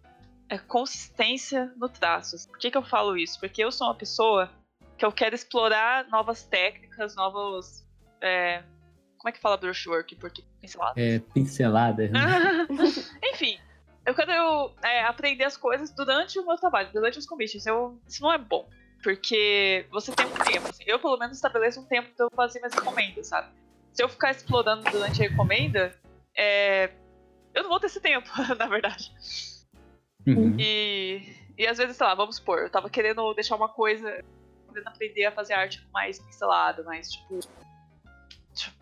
consistência no traço. Por que, que eu falo isso? Porque eu sou uma pessoa que eu quero explorar novas técnicas, novos. É, como é que fala brushwork em português? Pinceladas? É, pinceladas. Né? Enfim, eu quero é, aprender as coisas durante o meu trabalho, durante os commissions. Eu, isso não é bom. Porque você tem um tempo. Assim, eu, pelo menos, estabeleço um tempo pra eu fazer minhas encomendas, sabe? Se eu ficar explorando durante a encomenda, é, eu não vou ter esse tempo, na verdade. Uhum. E, e às vezes, sei lá, vamos supor, eu tava querendo deixar uma coisa, querendo aprender a fazer arte mais pincelada, mais tipo. tipo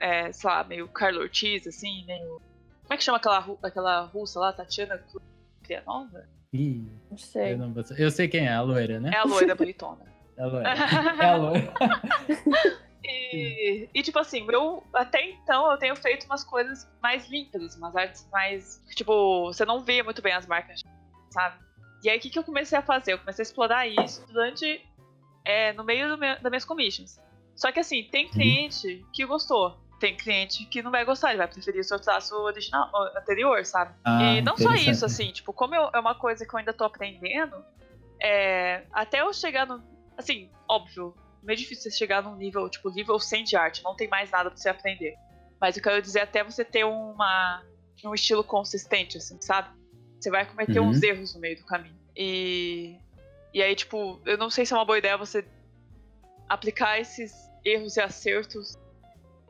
é, sei lá, meio Carlo Ortiz, assim, meio como é que chama aquela, aquela russa lá, Tatiana Krianova? Ih, não sei. Eu, não eu, sei quem é, a loira, né? É a loira bonitona. é a loira. É a loira. e, e, tipo assim, eu até então eu tenho feito umas coisas mais limpas, umas artes mais. Tipo, você não vê muito bem as marcas, sabe? E aí o que, que eu comecei a fazer? Eu comecei a explorar isso durante. É, no meio do meu, das minhas commissions. Só que assim, tem uhum. cliente que gostou tem cliente que não vai gostar, ele vai preferir o seu traço original, anterior, sabe? Ah, e não só isso, assim, tipo, como eu, é uma coisa que eu ainda tô aprendendo, é, até eu chegar no. Assim, óbvio, meio difícil você chegar num nível, tipo, nível 100 de arte, não tem mais nada pra você aprender. Mas eu quero dizer, até você ter uma, um estilo consistente, assim, sabe? Você vai cometer uhum. uns erros no meio do caminho. E. E aí, tipo, eu não sei se é uma boa ideia você aplicar esses erros e acertos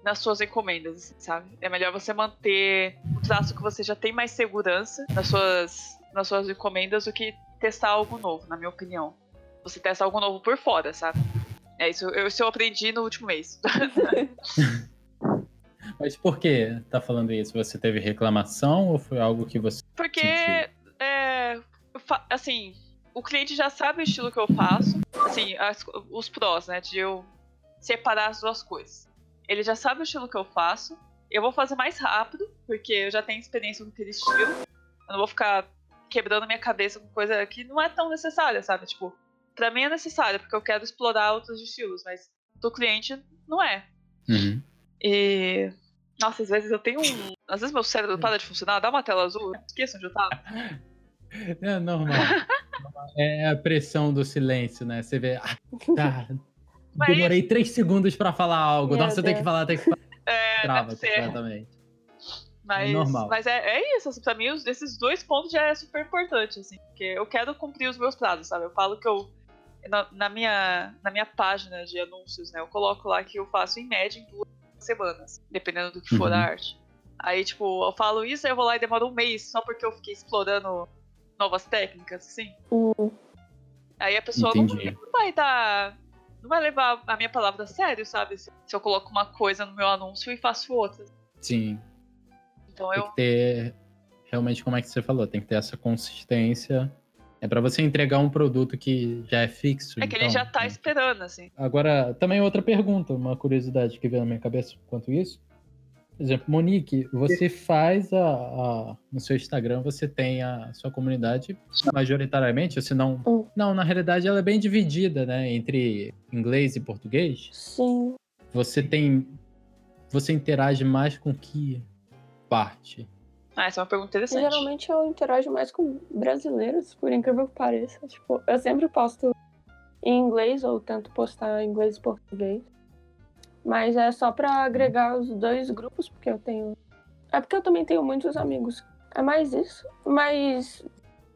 nas suas encomendas, assim, sabe? É melhor você manter o traço que você já tem mais segurança nas suas, nas suas encomendas do que testar algo novo, na minha opinião. você testa algo novo por fora, sabe? É isso, eu, isso eu aprendi no último mês. Mas por que tá falando isso? Você teve reclamação ou foi algo que você. Porque, é, assim, o cliente já sabe o estilo que eu faço, assim, as, os prós, né, de eu separar as duas coisas. Ele já sabe o estilo que eu faço, eu vou fazer mais rápido, porque eu já tenho experiência com aquele estilo. Eu não vou ficar quebrando minha cabeça com coisa que não é tão necessária, sabe? Tipo, pra mim é necessário, porque eu quero explorar outros estilos, mas do cliente não é. Uhum. E. Nossa, às vezes eu tenho um. Às vezes meu cérebro para de funcionar, dá uma tela azul, esqueça onde eu tava. É normal. é a pressão do silêncio, né? Você vê. Ah, tá. Demorei três segundos pra falar algo. Meu Nossa, eu tenho que falar, tenho que falar. É, Trava completamente. Mas, é normal. Mas é, é isso, assim, pra mim, esses dois pontos já é super importante, assim, porque eu quero cumprir os meus prazos, sabe? Eu falo que eu. Na, na, minha, na minha página de anúncios, né? Eu coloco lá que eu faço em média em duas semanas, dependendo do que for uhum. a arte. Aí, tipo, eu falo isso, aí eu vou lá e demora um mês só porque eu fiquei explorando novas técnicas, assim. Uhum. Aí a pessoa não, não, vai dar. Não vai levar a minha palavra a sério, sabe? Se, eu coloco uma coisa no meu anúncio e faço outra. Sim. Então tem eu. que ter. Realmente, como é que você falou, tem que ter essa consistência. É para você entregar um produto que já é fixo. É que então, ele já tá esperando, assim. Agora, também outra pergunta, uma curiosidade que veio na minha cabeça quanto isso. Por exemplo, Monique, você faz a, a, no seu Instagram, você tem a sua comunidade majoritariamente, ou se não, Hum. não, na realidade ela é bem dividida, né, entre inglês e português. Sim. Você tem, você interage mais com que parte? Ah, essa é uma pergunta interessante. Geralmente eu interajo mais com brasileiros, por incrível que pareça. Tipo, eu sempre posto em inglês ou tento postar em inglês e português. Mas é só pra agregar os dois grupos, porque eu tenho. É porque eu também tenho muitos amigos. É mais isso. Mas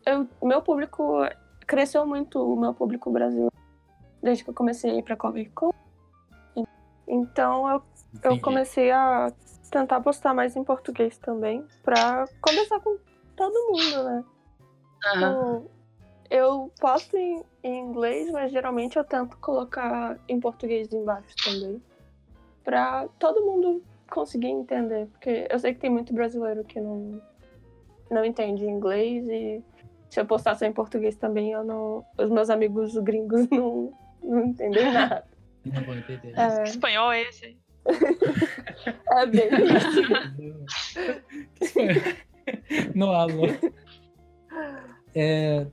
eu, meu público cresceu muito, o meu público brasileiro, desde que eu comecei a ir pra Comic Con. Então eu, eu comecei a tentar postar mais em português também, pra conversar com todo mundo, né? Aham. Tipo, eu posto em, em inglês, mas geralmente eu tento colocar em português embaixo também. Pra todo mundo conseguir entender. Porque eu sei que tem muito brasileiro que não, não entende inglês e se eu postar só em português também, eu não. Os meus amigos gringos não, não entendem nada. Não vou entender. É, Que espanhol é esse aí? é bem isso. no alô. É,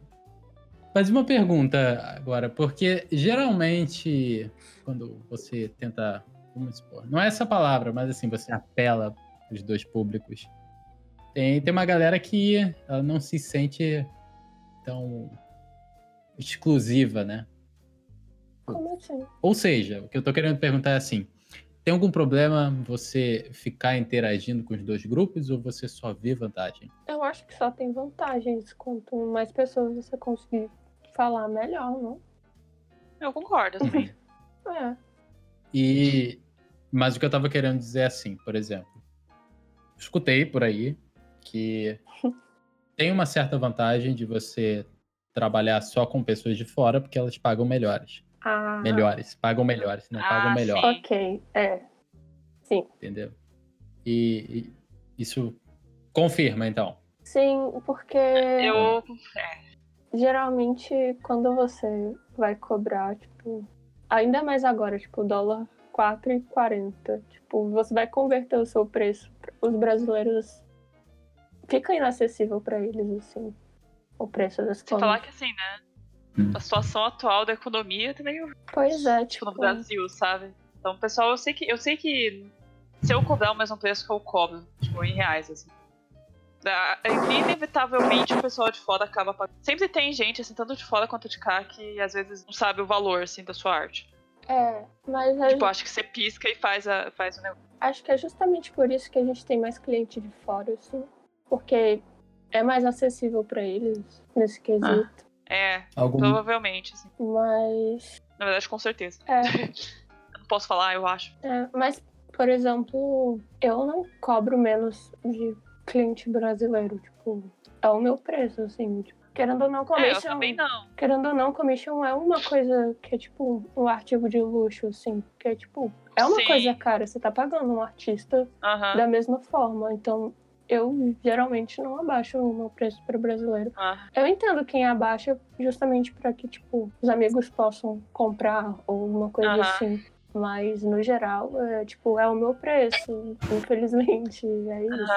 mas uma pergunta agora, porque geralmente quando você tenta, vamos supor, não é essa palavra, mas assim, você apela os dois públicos. Tem, tem uma galera que ela não se sente tão exclusiva, né? Como assim? Ou seja, o que eu tô querendo perguntar é assim: tem algum problema você ficar interagindo com os dois grupos ou você só vê vantagem? Eu acho que só tem vantagens. Quanto mais pessoas você conseguir falar, melhor, não? Eu concordo também. É. E mas o que eu tava querendo dizer é assim, por exemplo, escutei por aí que tem uma certa vantagem de você trabalhar só com pessoas de fora porque elas pagam melhores. Ah, Melhores, pagam melhores, não Ah, pagam melhor, sim. Ok, é. Sim. entendeu? E, e isso confirma então. Sim, porque Eu. É, geralmente quando você vai cobrar, tipo, ainda mais agora, tipo, dólar 4,40. Tipo, você vai converter o seu preço. Os brasileiros fica inacessível pra eles, assim. O preço das coisas. falar que assim, né? A situação atual da economia também Pois é, tipo, no Brasil, sabe? Então, pessoal, eu sei que eu sei que se eu cobrar o mesmo preço que eu cobro, tipo, em reais, assim. da- Inevitavelmente o pessoal de fora acaba pagando. Sempre tem gente, assim, tanto de fora quanto de cá, que às vezes não sabe o valor, assim, da sua arte. É, mas a Tipo, acho que você pisca e faz, a, faz o negócio. Acho que é justamente por isso que a gente tem mais cliente de fora, assim. Porque é mais acessível pra eles nesse quesito. É, Algum provavelmente, assim. Mas. Na verdade, com certeza. É, não posso falar, eu acho. é, mas, por exemplo, eu não cobro menos de cliente brasileiro. Tipo, é o meu preço, assim. Tipo, Querendo ou não, commission. É, eu também não. Querendo ou não, commission é uma coisa que é tipo um artigo de luxo, assim. Que é tipo. É uma Sim. coisa cara, você tá pagando um artista da mesma forma. Então, eu geralmente não abaixo o meu preço para o brasileiro. Ah. Eu entendo quem abaixa justamente para que, tipo, os amigos possam comprar ou uma coisa assim. Mas, no geral, é, tipo, é o meu preço. Infelizmente, é isso.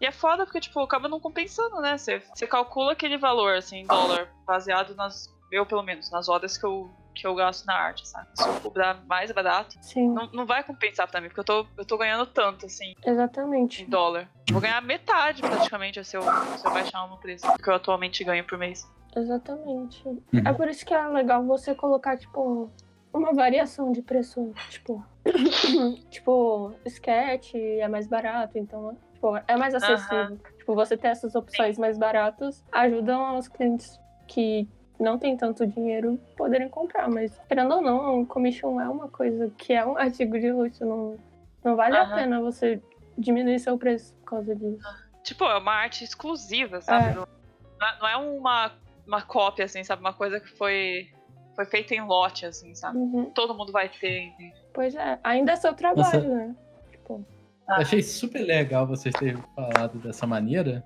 E é foda porque, tipo, acaba não compensando, né? Você, você calcula aquele valor, assim, em dólar, baseado nas. Eu, pelo menos, nas horas que eu, que eu gasto na arte, sabe? Se eu cobrar mais barato, Sim. Não, não vai compensar pra mim, porque eu tô, eu tô ganhando tanto, assim. Exatamente. Em dólar. Vou ganhar metade, praticamente, se eu, se eu baixar o meu preço que eu atualmente ganho por mês. Exatamente. Uhum. É por isso que é legal você colocar, tipo, uma variação de preço. Tipo, tipo, sketch é mais barato, então Tipo, é mais acessível. Uhum. Tipo, você ter essas opções Sim. mais baratas ajudam os clientes que não têm tanto dinheiro poderem comprar. Mas, querendo ou não, um commission é uma coisa que é um artigo de luxo. Não, não vale uhum. a pena você diminuir seu preço por causa disso. Tipo, é uma arte exclusiva, sabe? É. Não é uma, uma cópia, assim, sabe? Uma coisa que foi, foi feita em lote, assim, sabe? Uhum. Todo mundo vai ter, entende? Pois é. Ainda é seu trabalho, Nossa. né? Tipo... Eu achei super legal vocês terem falado dessa maneira,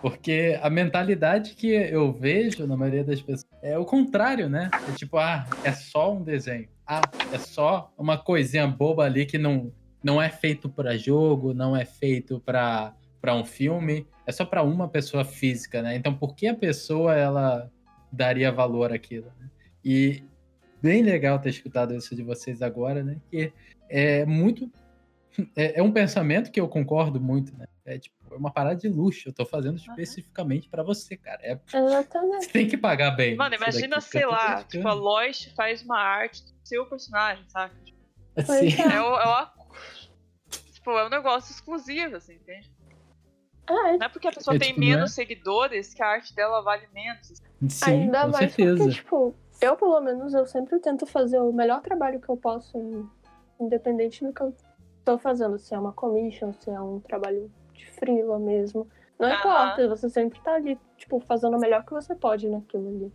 porque a mentalidade que eu vejo na maioria das pessoas é o contrário, né? É tipo, ah, é só um desenho. Ah, é só uma coisinha boba ali que não, não é feito para jogo, não é feito para um filme, é só para uma pessoa física, né? Então, por que a pessoa ela daria valor àquilo? Né? E bem legal ter escutado isso de vocês agora, né? Que é muito é, é, um pensamento que eu concordo muito, né? É tipo, é uma parada de luxo. Eu tô fazendo especificamente para você, cara. É, Exatamente. Você tem que pagar bem. Mano, imagina, sei lá, tipo, a Lois faz uma arte do seu personagem, sabe? Assim. É, o, é, uma, tipo, é um negócio exclusivo, assim, entende? Ah, é. Não é porque a pessoa é, tem tipo, menos é... seguidores que a arte dela vale menos. Sim, Ainda com mais certeza. porque, tipo, eu, pelo menos, eu sempre tento fazer o melhor trabalho que eu posso, independente do que eu tô fazendo, se é uma commission, se é um trabalho de freela mesmo. Não importa, você sempre tá ali, tipo, fazendo o melhor que você pode naquilo ali.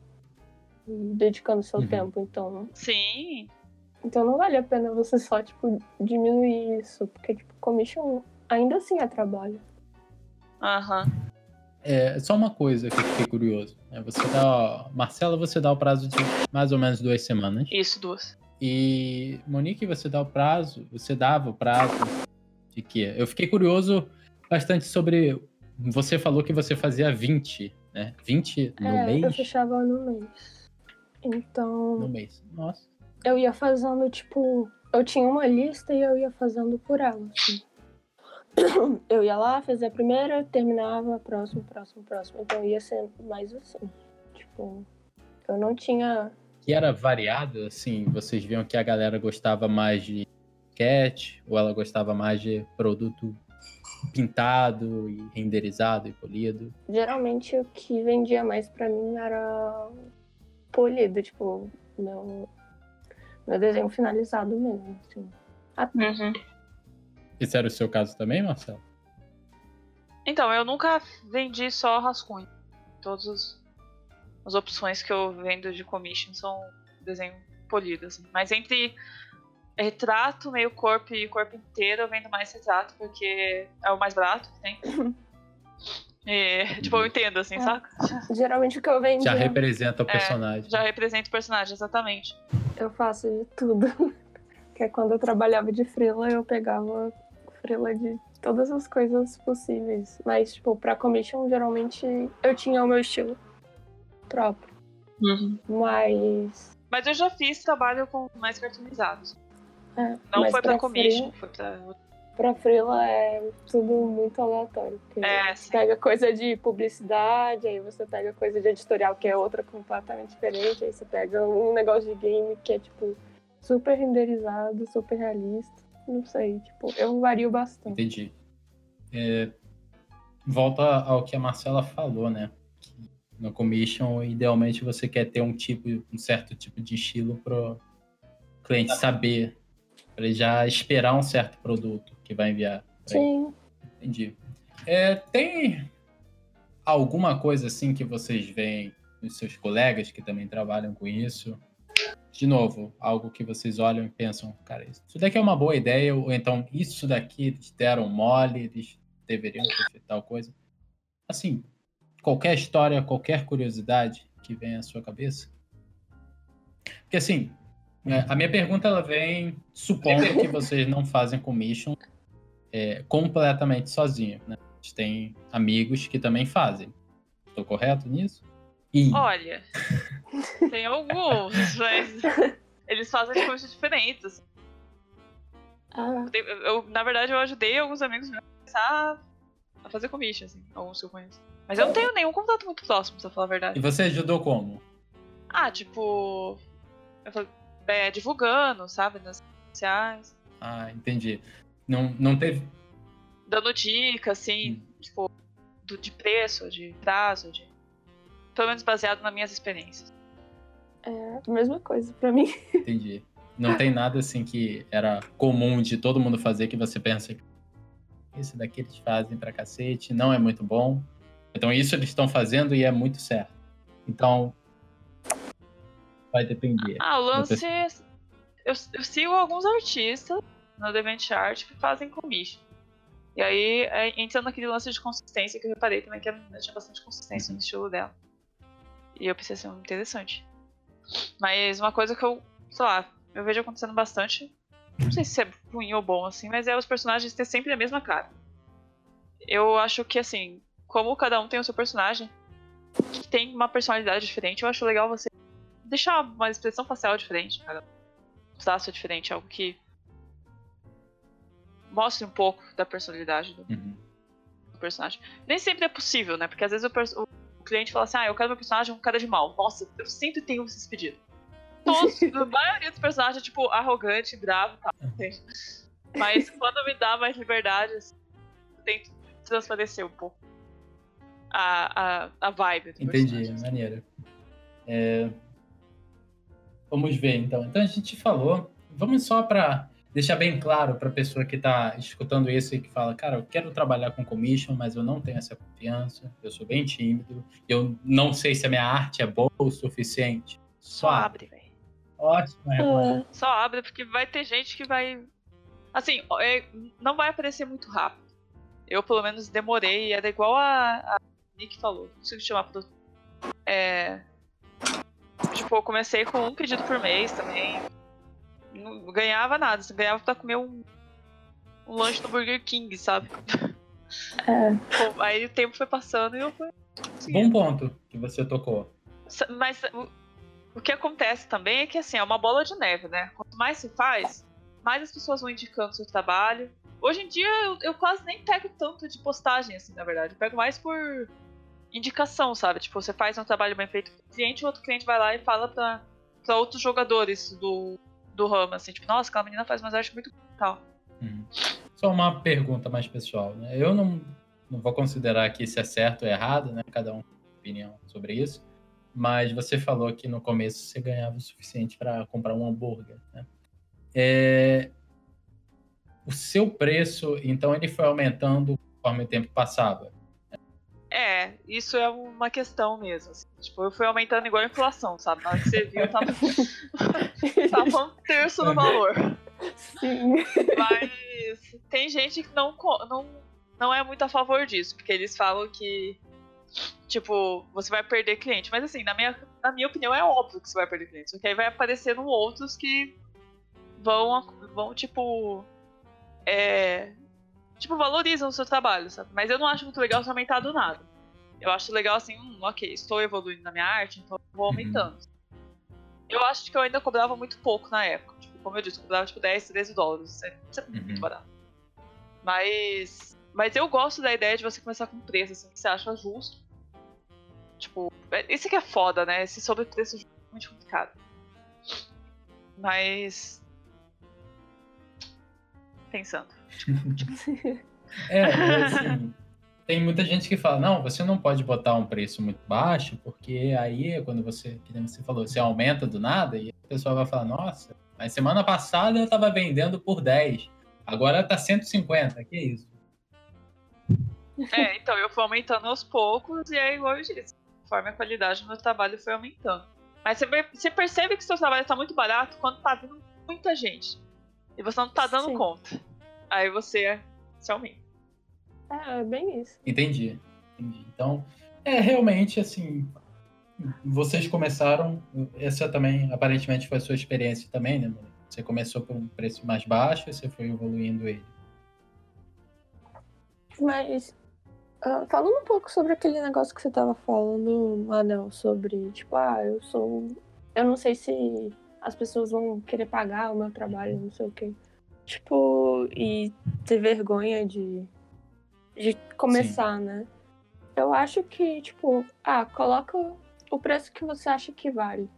Dedicando seu uhum. tempo, então. Sim. Então não vale a pena você só, tipo, diminuir isso. Porque, tipo, commission ainda assim é trabalho. Aham. Uhum. É só uma coisa que eu fiquei curioso. Né? Você dá. Marcela, você dá o prazo de mais ou menos duas semanas. Isso, duas. E, Monique, você dá o prazo, você dava o prazo de quê? Eu fiquei curioso bastante sobre. Você falou que você fazia 20, né? 20 no é, mês? Eu fechava no mês. Então. No mês. Nossa. Eu ia fazendo, tipo. Eu tinha uma lista e eu ia fazendo por ela, assim. Eu ia lá, fazia a primeira, terminava, próximo, próximo, próximo. Então ia ser mais assim. Tipo, eu não tinha que era variado, assim, vocês viam que a galera gostava mais de sketch, ou ela gostava mais de produto pintado e renderizado e polido? Geralmente o que vendia mais para mim era polido, tipo, meu, meu desenho finalizado mesmo, assim. Uhum. Esse era o seu caso também, Marcelo? Então, eu nunca vendi só rascunho. Todos os as opções que eu vendo de commission são desenho polido, assim. Mas entre retrato, meio corpo e corpo inteiro, eu vendo mais retrato, porque é o mais barato que tem. E, tipo, eu entendo, assim, é. saca? Geralmente o que eu vendo. Já representa o é, personagem. É, já representa o personagem, exatamente. Eu faço de tudo. que é quando eu trabalhava de frila, eu pegava frila de todas as coisas possíveis. Mas, tipo, pra commission, geralmente eu tinha o meu estilo próprio. Uhum. Mas. Mas eu já fiz trabalho com mais cartoonizados. É, Não foi pra, pra commission, foi pra. Pra Freela é tudo muito aleatório. Porque é, você pega coisa de publicidade, aí você pega coisa de editorial que é outra completamente diferente, aí você pega um negócio de game que é tipo super renderizado, super realista. Não sei, tipo, eu vario bastante. Entendi. É, volta ao que a Marcela falou, né? No commission, idealmente você quer ter um tipo, um certo tipo de estilo para o cliente saber, para ele já esperar um certo produto que vai enviar. Sim. Entendi. É, tem alguma coisa assim que vocês veem nos seus colegas que também trabalham com isso? De novo, algo que vocês olham e pensam, cara, isso daqui é uma boa ideia, ou então isso daqui eles deram mole, eles deveriam ter feito tal coisa. Assim, qualquer história, qualquer curiosidade que venha à sua cabeça. Porque assim, é, a minha pergunta ela vem supondo que vocês não fazem commission é, completamente sozinho, né? A gente tem amigos que também fazem. Estou correto nisso? E... Olha, tem alguns, mas eles fazem coisas diferentes. Ah. Eu, eu, na verdade, eu ajudei alguns amigos a começar a fazer commission, assim, alguns que eu conheço. Mas eu não tenho nenhum contato muito próximo, pra falar a verdade. E você ajudou como? Ah, tipo. Eu falei, é, divulgando, sabe, nas redes sociais. Ah, entendi. Não, não teve. Dando dica, assim, hum. tipo, do, de preço, de prazo, de. Pelo menos baseado nas minhas experiências. É a mesma coisa pra mim. Entendi. Não tem nada assim que era comum de todo mundo fazer que você pensa que esse daqui eles fazem pra cacete, não é muito bom. Então isso eles estão fazendo e é muito certo. Então, vai depender. Ah, o lance. Eu, eu, sigo alguns artistas no DeviantArt que fazem commission. E aí é, entra naquele lance de consistência que eu reparei também que a menina tinha bastante consistência uhum. no estilo dela. E eu pensei assim, interessante. Mas uma coisa que eu, sei lá, eu vejo acontecendo bastante. Não sei se é ruim ou bom, assim, mas é os personagens ter sempre a mesma cara. Eu acho que, assim, como cada um tem o seu personagem, que tem uma personalidade diferente, eu acho legal você deixar uma expressão facial diferente, cara. Um traço diferente, algo que mostre um pouco da personalidade do, uhum. do personagem. Nem sempre é possível, né? Porque às vezes o, o, cliente fala assim, ah, eu quero meu personagem um cara de mal. Nossa, eu sempre tenho esses pedidos. Todos, a maioria dos personagens é, tipo, arrogante, bravo e tal. Uhum. Mas quando me dá mais liberdade, assim, eu tento transparecer um pouco a, a, a vibe do Entendi, maneiro. É, Vamos ver, então. Então a gente falou. Vamos só para deixar bem claro para a pessoa que está escutando isso e que fala, cara, eu quero trabalhar com commission, mas eu não tenho essa confiança, eu sou bem tímido, eu não sei se a minha arte é boa o suficiente. Só, só abre, velho. Ótimo, é. Só abre, porque vai ter gente que vai. Assim, é, não vai aparecer muito rápido. Eu, pelo menos, demorei, era igual a, a Nick falou, não consigo chamar pro. É, Tipo, eu comecei com um pedido por mês também. Não ganhava nada, você ganhava pra comer um, um lanche no Burger King, sabe? É. aí o tempo foi passando e eu fui. Bom ponto que você tocou. Mas o, que acontece também é que assim, é uma bola de neve, né? Quanto mais se faz, mais as pessoas vão indicando o seu trabalho. Hoje em dia eu, eu quase nem pego tanto de postagem, assim, na verdade. Eu pego mais por indicação, sabe? Tipo, você faz um trabalho bem feito pro cliente, o outro cliente vai lá e fala pra, pra outros jogadores do, do ramo, assim, tipo, nossa, aquela menina faz umas artes muito tal. Uhum. Só uma pergunta mais pessoal, né? Eu não, não vou considerar aqui se é certo ou errado, né? Cada um tem opinião sobre isso. Mas você falou que no começo você ganhava o suficiente para comprar um hambúrguer, né? É... O seu preço, então, ele foi aumentando conforme o tempo passava? É, isso é uma questão mesmo. Assim. Tipo, eu fui aumentando igual a inflação, sabe? Na hora que você viu, tava, tava um terço do valor. Sim. Mas tem gente que não, não, não é muito a favor disso, porque eles falam que, tipo, você vai perder cliente. Mas assim, na minha, na minha opinião, é óbvio que você vai perder cliente. Porque aí vai aparecendo outros que vão, vão tipo, é, tipo, valorizam o seu trabalho, sabe? Mas eu não acho muito legal você aumentar do nada. Eu acho legal assim, hum, ok, estou evoluindo na minha arte, então vou uhum. aumentando. Uhum. Eu acho que eu ainda cobrava muito pouco na época. Tipo, como eu disse, eu cobrava tipo 10, 13 dólares. Isso é, isso é uhum. muito barato. Mas. Mas eu gosto da ideia de você começar com preço, assim, que você acha justo. Tipo, esse é, que é foda, né? Esse sobrepreço é muito complicado. Mas. Pensando. é, assim, tem muita gente que fala, não, você não pode botar um preço muito baixo, porque aí quando você, que você falou, você aumenta do nada, e a pessoa vai falar, nossa, mas semana passada eu estava vendendo por 10, agora tá 150, que isso? É, então eu fui aumentando aos poucos e é igual eu disse. Conforme a qualidade do meu trabalho foi aumentando. Mas você, você percebe que seu trabalho está muito barato quando tá vindo muita gente. E você não tá dando Sim. conta. Aí você se aumenta. É, é bem isso. Entendi. Entendi. Então, é realmente assim. Vocês começaram. Essa também, aparentemente, foi a sua experiência também, né, Você começou por um preço mais baixo e você foi evoluindo ele. Mas uh, falando um pouco sobre aquele negócio que você tava falando, Anel, sobre, tipo, ah, eu sou. Eu não sei se as pessoas vão querer pagar o meu trabalho, não sei o quê. Tipo, e ter vergonha de, de começar, Sim. né? Eu acho que, tipo, ah, coloca o preço que você acha que vale.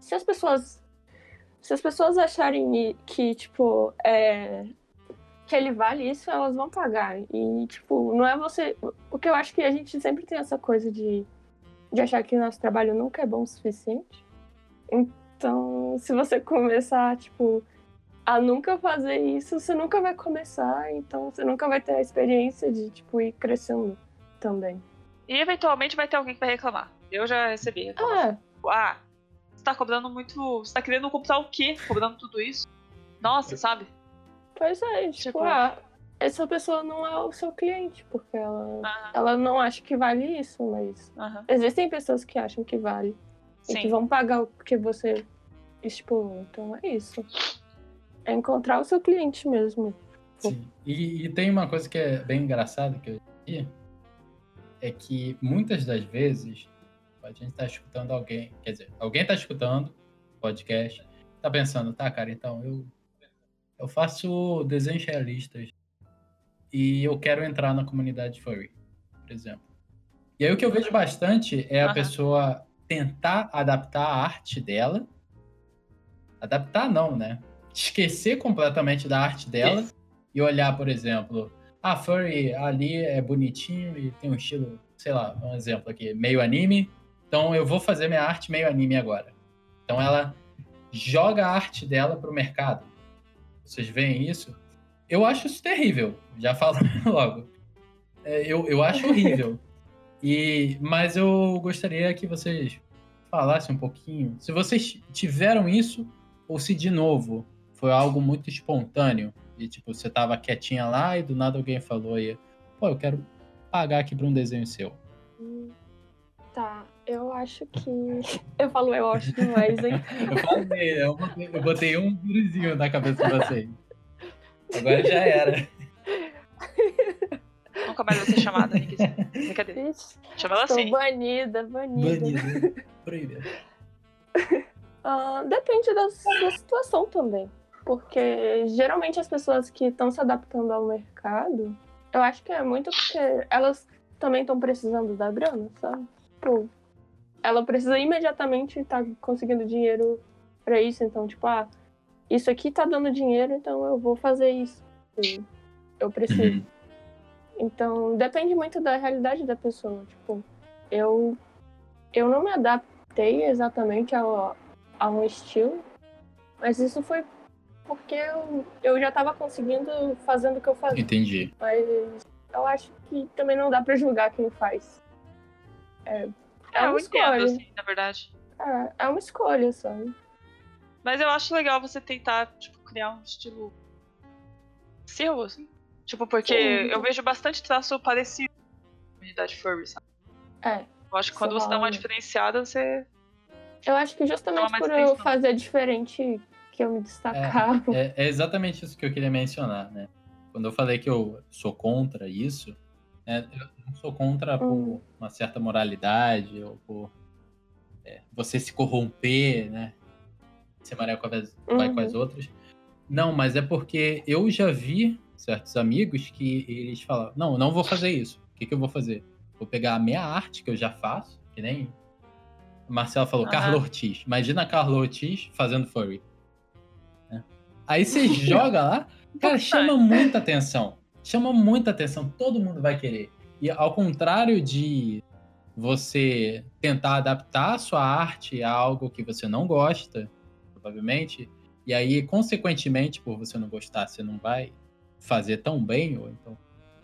Se as pessoas. Se as pessoas acharem que, tipo, é, que ele vale isso, elas vão pagar. E, tipo, não é você. Porque eu acho que a gente sempre tem essa coisa de, de achar que o nosso trabalho nunca é bom o suficiente. Então, se você começar, tipo, a nunca fazer isso, você nunca vai começar. Então, você nunca vai ter a experiência de, tipo, ir crescendo também. E eventualmente vai ter alguém que vai reclamar. Eu já recebi reclamação. Ah, ah você tá cobrando muito. Você tá querendo comprar o quê? Cobrando tudo isso? Nossa, sabe? Pois é, tipo, tipo ah, essa pessoa não é o seu cliente, porque ela, ela não acha que vale isso, mas existem pessoas que acham que vale. Sim. E que vão pagar o que você estipulou. Então é isso. É encontrar o seu cliente mesmo. Sim. E, e tem uma coisa que é bem engraçada que eu vi, é que muitas das vezes a gente está escutando alguém, quer dizer, alguém está escutando podcast, tá pensando, tá, cara, então eu eu faço desenhos realistas e eu quero entrar na comunidade furry, por exemplo. E aí o que eu vejo bastante é a uhum. pessoa tentar adaptar a arte dela. Adaptar não, né? Esquecer completamente da arte dela e olhar, por exemplo, a ah, furry ali é bonitinho e tem um estilo, sei lá, um exemplo aqui, meio anime. Então eu vou fazer minha arte meio anime agora. Então ela joga a arte dela pro mercado. Vocês veem isso? Eu acho isso terrível, já falo logo. É, eu, eu acho horrível. E, mas eu gostaria que vocês falassem um pouquinho se vocês tiveram isso ou se de novo foi algo muito espontâneo e tipo você tava quietinha lá e do nada alguém falou aí, pô, eu quero pagar aqui para um desenho seu. Tá, eu acho que. Eu falo, eu acho demais, hein? eu falei, eu botei, eu botei um viruzinho na cabeça de vocês. Agora já era. Nunca mais vai ser chamada, Brincadeira. Chama ela assim. Banida, banida. Banida. Proibida. Uh, depende da, da situação também. Porque geralmente as pessoas que estão se adaptando ao mercado, eu acho que é muito porque elas também estão precisando da grana, sabe? Tipo, ela precisa imediatamente estar tá conseguindo dinheiro para isso. Então, tipo, ah, isso aqui tá dando dinheiro, então eu vou fazer isso. Eu preciso. Uhum. Então, depende muito da realidade da pessoa. Tipo, eu, eu não me adaptei exatamente a, a um estilo, mas isso foi porque eu, eu já estava conseguindo fazendo o que eu fazia. Entendi. Mas eu acho que também não dá para julgar quem faz. É, é, uma escolha. assim, na verdade. É, é uma escolha, sabe? Mas eu acho legal você tentar, tipo, criar um estilo seu, assim. Tipo, porque Sim. eu vejo bastante traço parecido com a comunidade furry, sabe? É. Eu acho que quando você dá uma diferenciada, você. Eu acho que justamente por atenção. eu fazer diferente que eu me destacava. É, é, é, exatamente isso que eu queria mencionar, né? Quando eu falei que eu sou contra isso, né, eu não sou contra por hum. uma certa moralidade ou por é, você se corromper, né? Ser maré com as, uhum. com as outras. Não, mas é porque eu já vi certos amigos que eles falam: não, não vou fazer isso. O que, que eu vou fazer? Vou pegar a minha arte que eu já faço, que nem. Marcela falou, uhum. Carlo Ortiz. Imagina a Carlo Ortiz fazendo furry. Né? Aí você joga lá, cara, chama muita atenção. Chama muita atenção, todo mundo vai querer. E ao contrário de você tentar adaptar a sua arte a algo que você não gosta, provavelmente, e aí, consequentemente, por você não gostar, você não vai fazer tão bem, ou então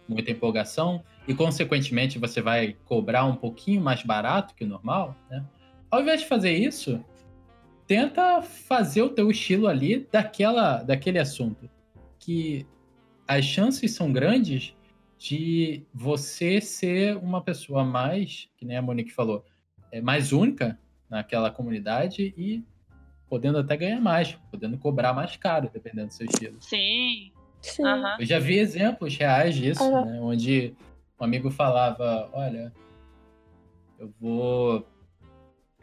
muita empolgação e, consequentemente, você vai cobrar um pouquinho mais barato que o normal, né? Ao invés de fazer isso, tenta fazer o teu estilo ali daquela, daquele assunto. Que as chances são grandes de você ser uma pessoa mais, que nem a Monique falou, é, mais única naquela comunidade e podendo até ganhar mais, podendo cobrar mais caro, dependendo do seu estilo. Sim. Sim. Eu já vi exemplos reais disso, Uhum. né? Onde um amigo falava, olha, eu vou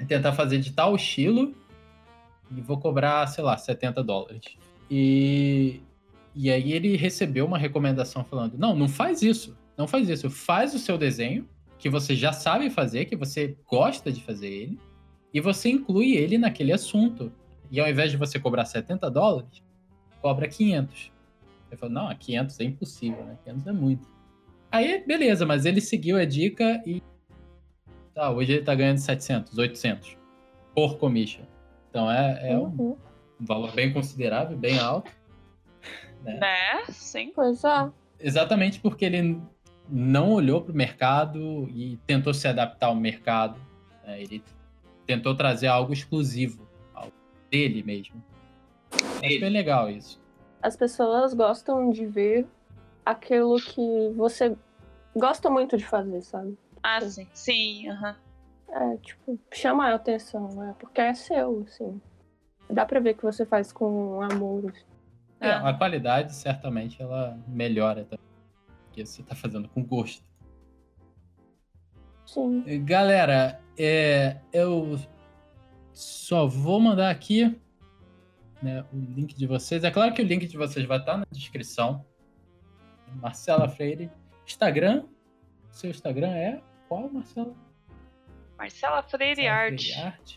tentar fazer de tal estilo e vou cobrar, sei lá, 70 dólares. E, e aí ele recebeu uma recomendação falando, não, não faz isso, não faz isso, faz o seu desenho, que você já sabe fazer, que você gosta de fazer ele, e você inclui ele naquele assunto. E ao invés de você cobrar 70 dólares, cobra 500. Ele falou, não, 500 é impossível, né? 500 é muito. Aí, beleza, mas ele seguiu a dica e... Tá, hoje ele tá ganhando 700, 800 por commission. Então é, é um Uhum. valor bem considerável, bem alto. Né? Sim. Pois é. Exatamente porque ele não olhou para o mercado e tentou se adaptar ao mercado. né? Ele tentou trazer algo exclusivo, algo dele mesmo. É bem legal isso. As pessoas gostam de ver aquilo que você gosta muito de fazer, sabe? Ah, sim. Sim, aham. É, tipo, chama a atenção, né? Porque é seu, assim. Dá pra ver que você faz com amor. assim. É, Ah. a qualidade certamente ela melhora também. Porque você está fazendo com gosto. Sim. Galera, é, eu só vou mandar aqui né, o link de vocês. É claro que o link de vocês vai estar na descrição. Marcela Freire. Instagram. Seu Instagram é qual, Marcela? Marcela Freire Marcela Art. Freire Art.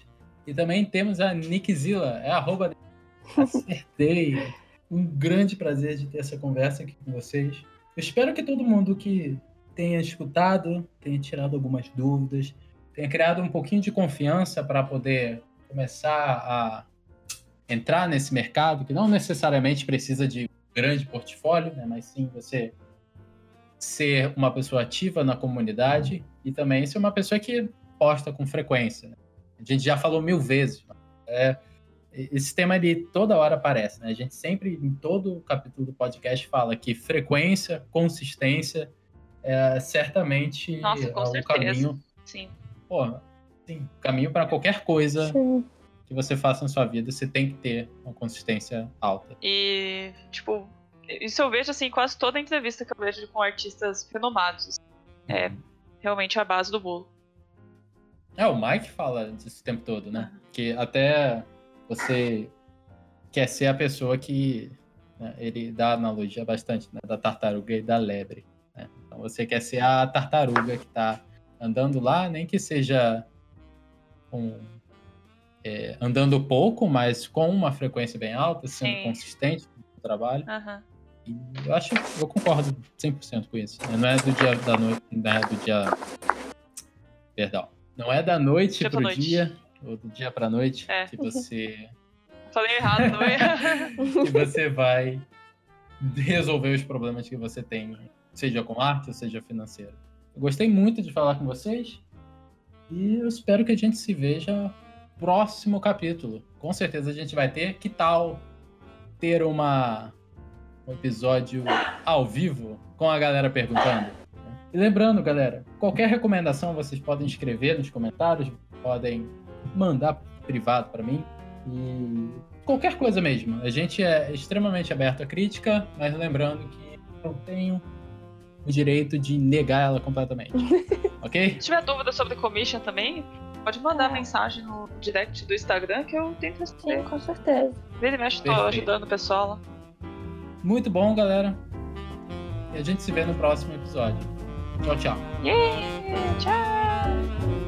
E também temos a Nickzilla. É arroba. Acertei. Um grande prazer de ter essa conversa aqui com vocês. Eu espero que todo mundo que tenha escutado, tenha tirado algumas dúvidas, tenha criado um pouquinho de confiança para poder começar a entrar nesse mercado, que não necessariamente precisa de um grande portfólio, né, mas sim você ser uma pessoa ativa na comunidade e também ser uma pessoa que posta com frequência. né? A gente já falou mil vezes. É, esse tema ele toda hora aparece, né? A gente sempre, em todo capítulo do podcast, fala que frequência, consistência é certamente Nossa, com é o certeza. caminho, Sim. pô, sim, caminho para qualquer coisa Sim. que você faça na sua vida, você tem que ter uma consistência alta. E, tipo, isso eu vejo, assim, quase toda entrevista que eu vejo com artistas renomados. É realmente a base do bolo. É, o Mike fala disso o tempo todo, né? Que até você quer ser a pessoa que. né, ele dá analogia bastante, né? Da tartaruga e da lebre. né? Então você quer ser a tartaruga que tá andando lá, nem que seja com, é, andando pouco, mas com uma frequência bem alta, sendo Sim. consistente no trabalho. Aham. Eu acho, eu concordo 100% com isso. né? Não é do dia da noite, não é do dia. Perdão. Não é da noite Dia pro noite. dia, ou do dia pra noite, É. que você Falei errado, não é? que você vai resolver os problemas que você tem, seja com arte seja financeiro. Eu gostei muito de falar com vocês e eu espero que a gente se veja próximo capítulo. Com certeza a gente vai ter. Que tal ter uma um episódio ao vivo com a galera perguntando? E lembrando, galera, qualquer recomendação vocês podem escrever nos comentários, podem mandar privado para mim. E qualquer coisa mesmo. A gente é extremamente aberto à crítica, mas lembrando que eu tenho o direito de negar ela completamente. ok? Se tiver dúvida sobre commission também, pode mandar É. mensagem no direct do Instagram que eu tento Sim, responder. com certeza. Vira e mexe, tô Perfeito. ajudando o pessoal lá. Muito bom, galera. E a gente se vê no próximo episódio. Tchau, tchau. Yeah, tchau!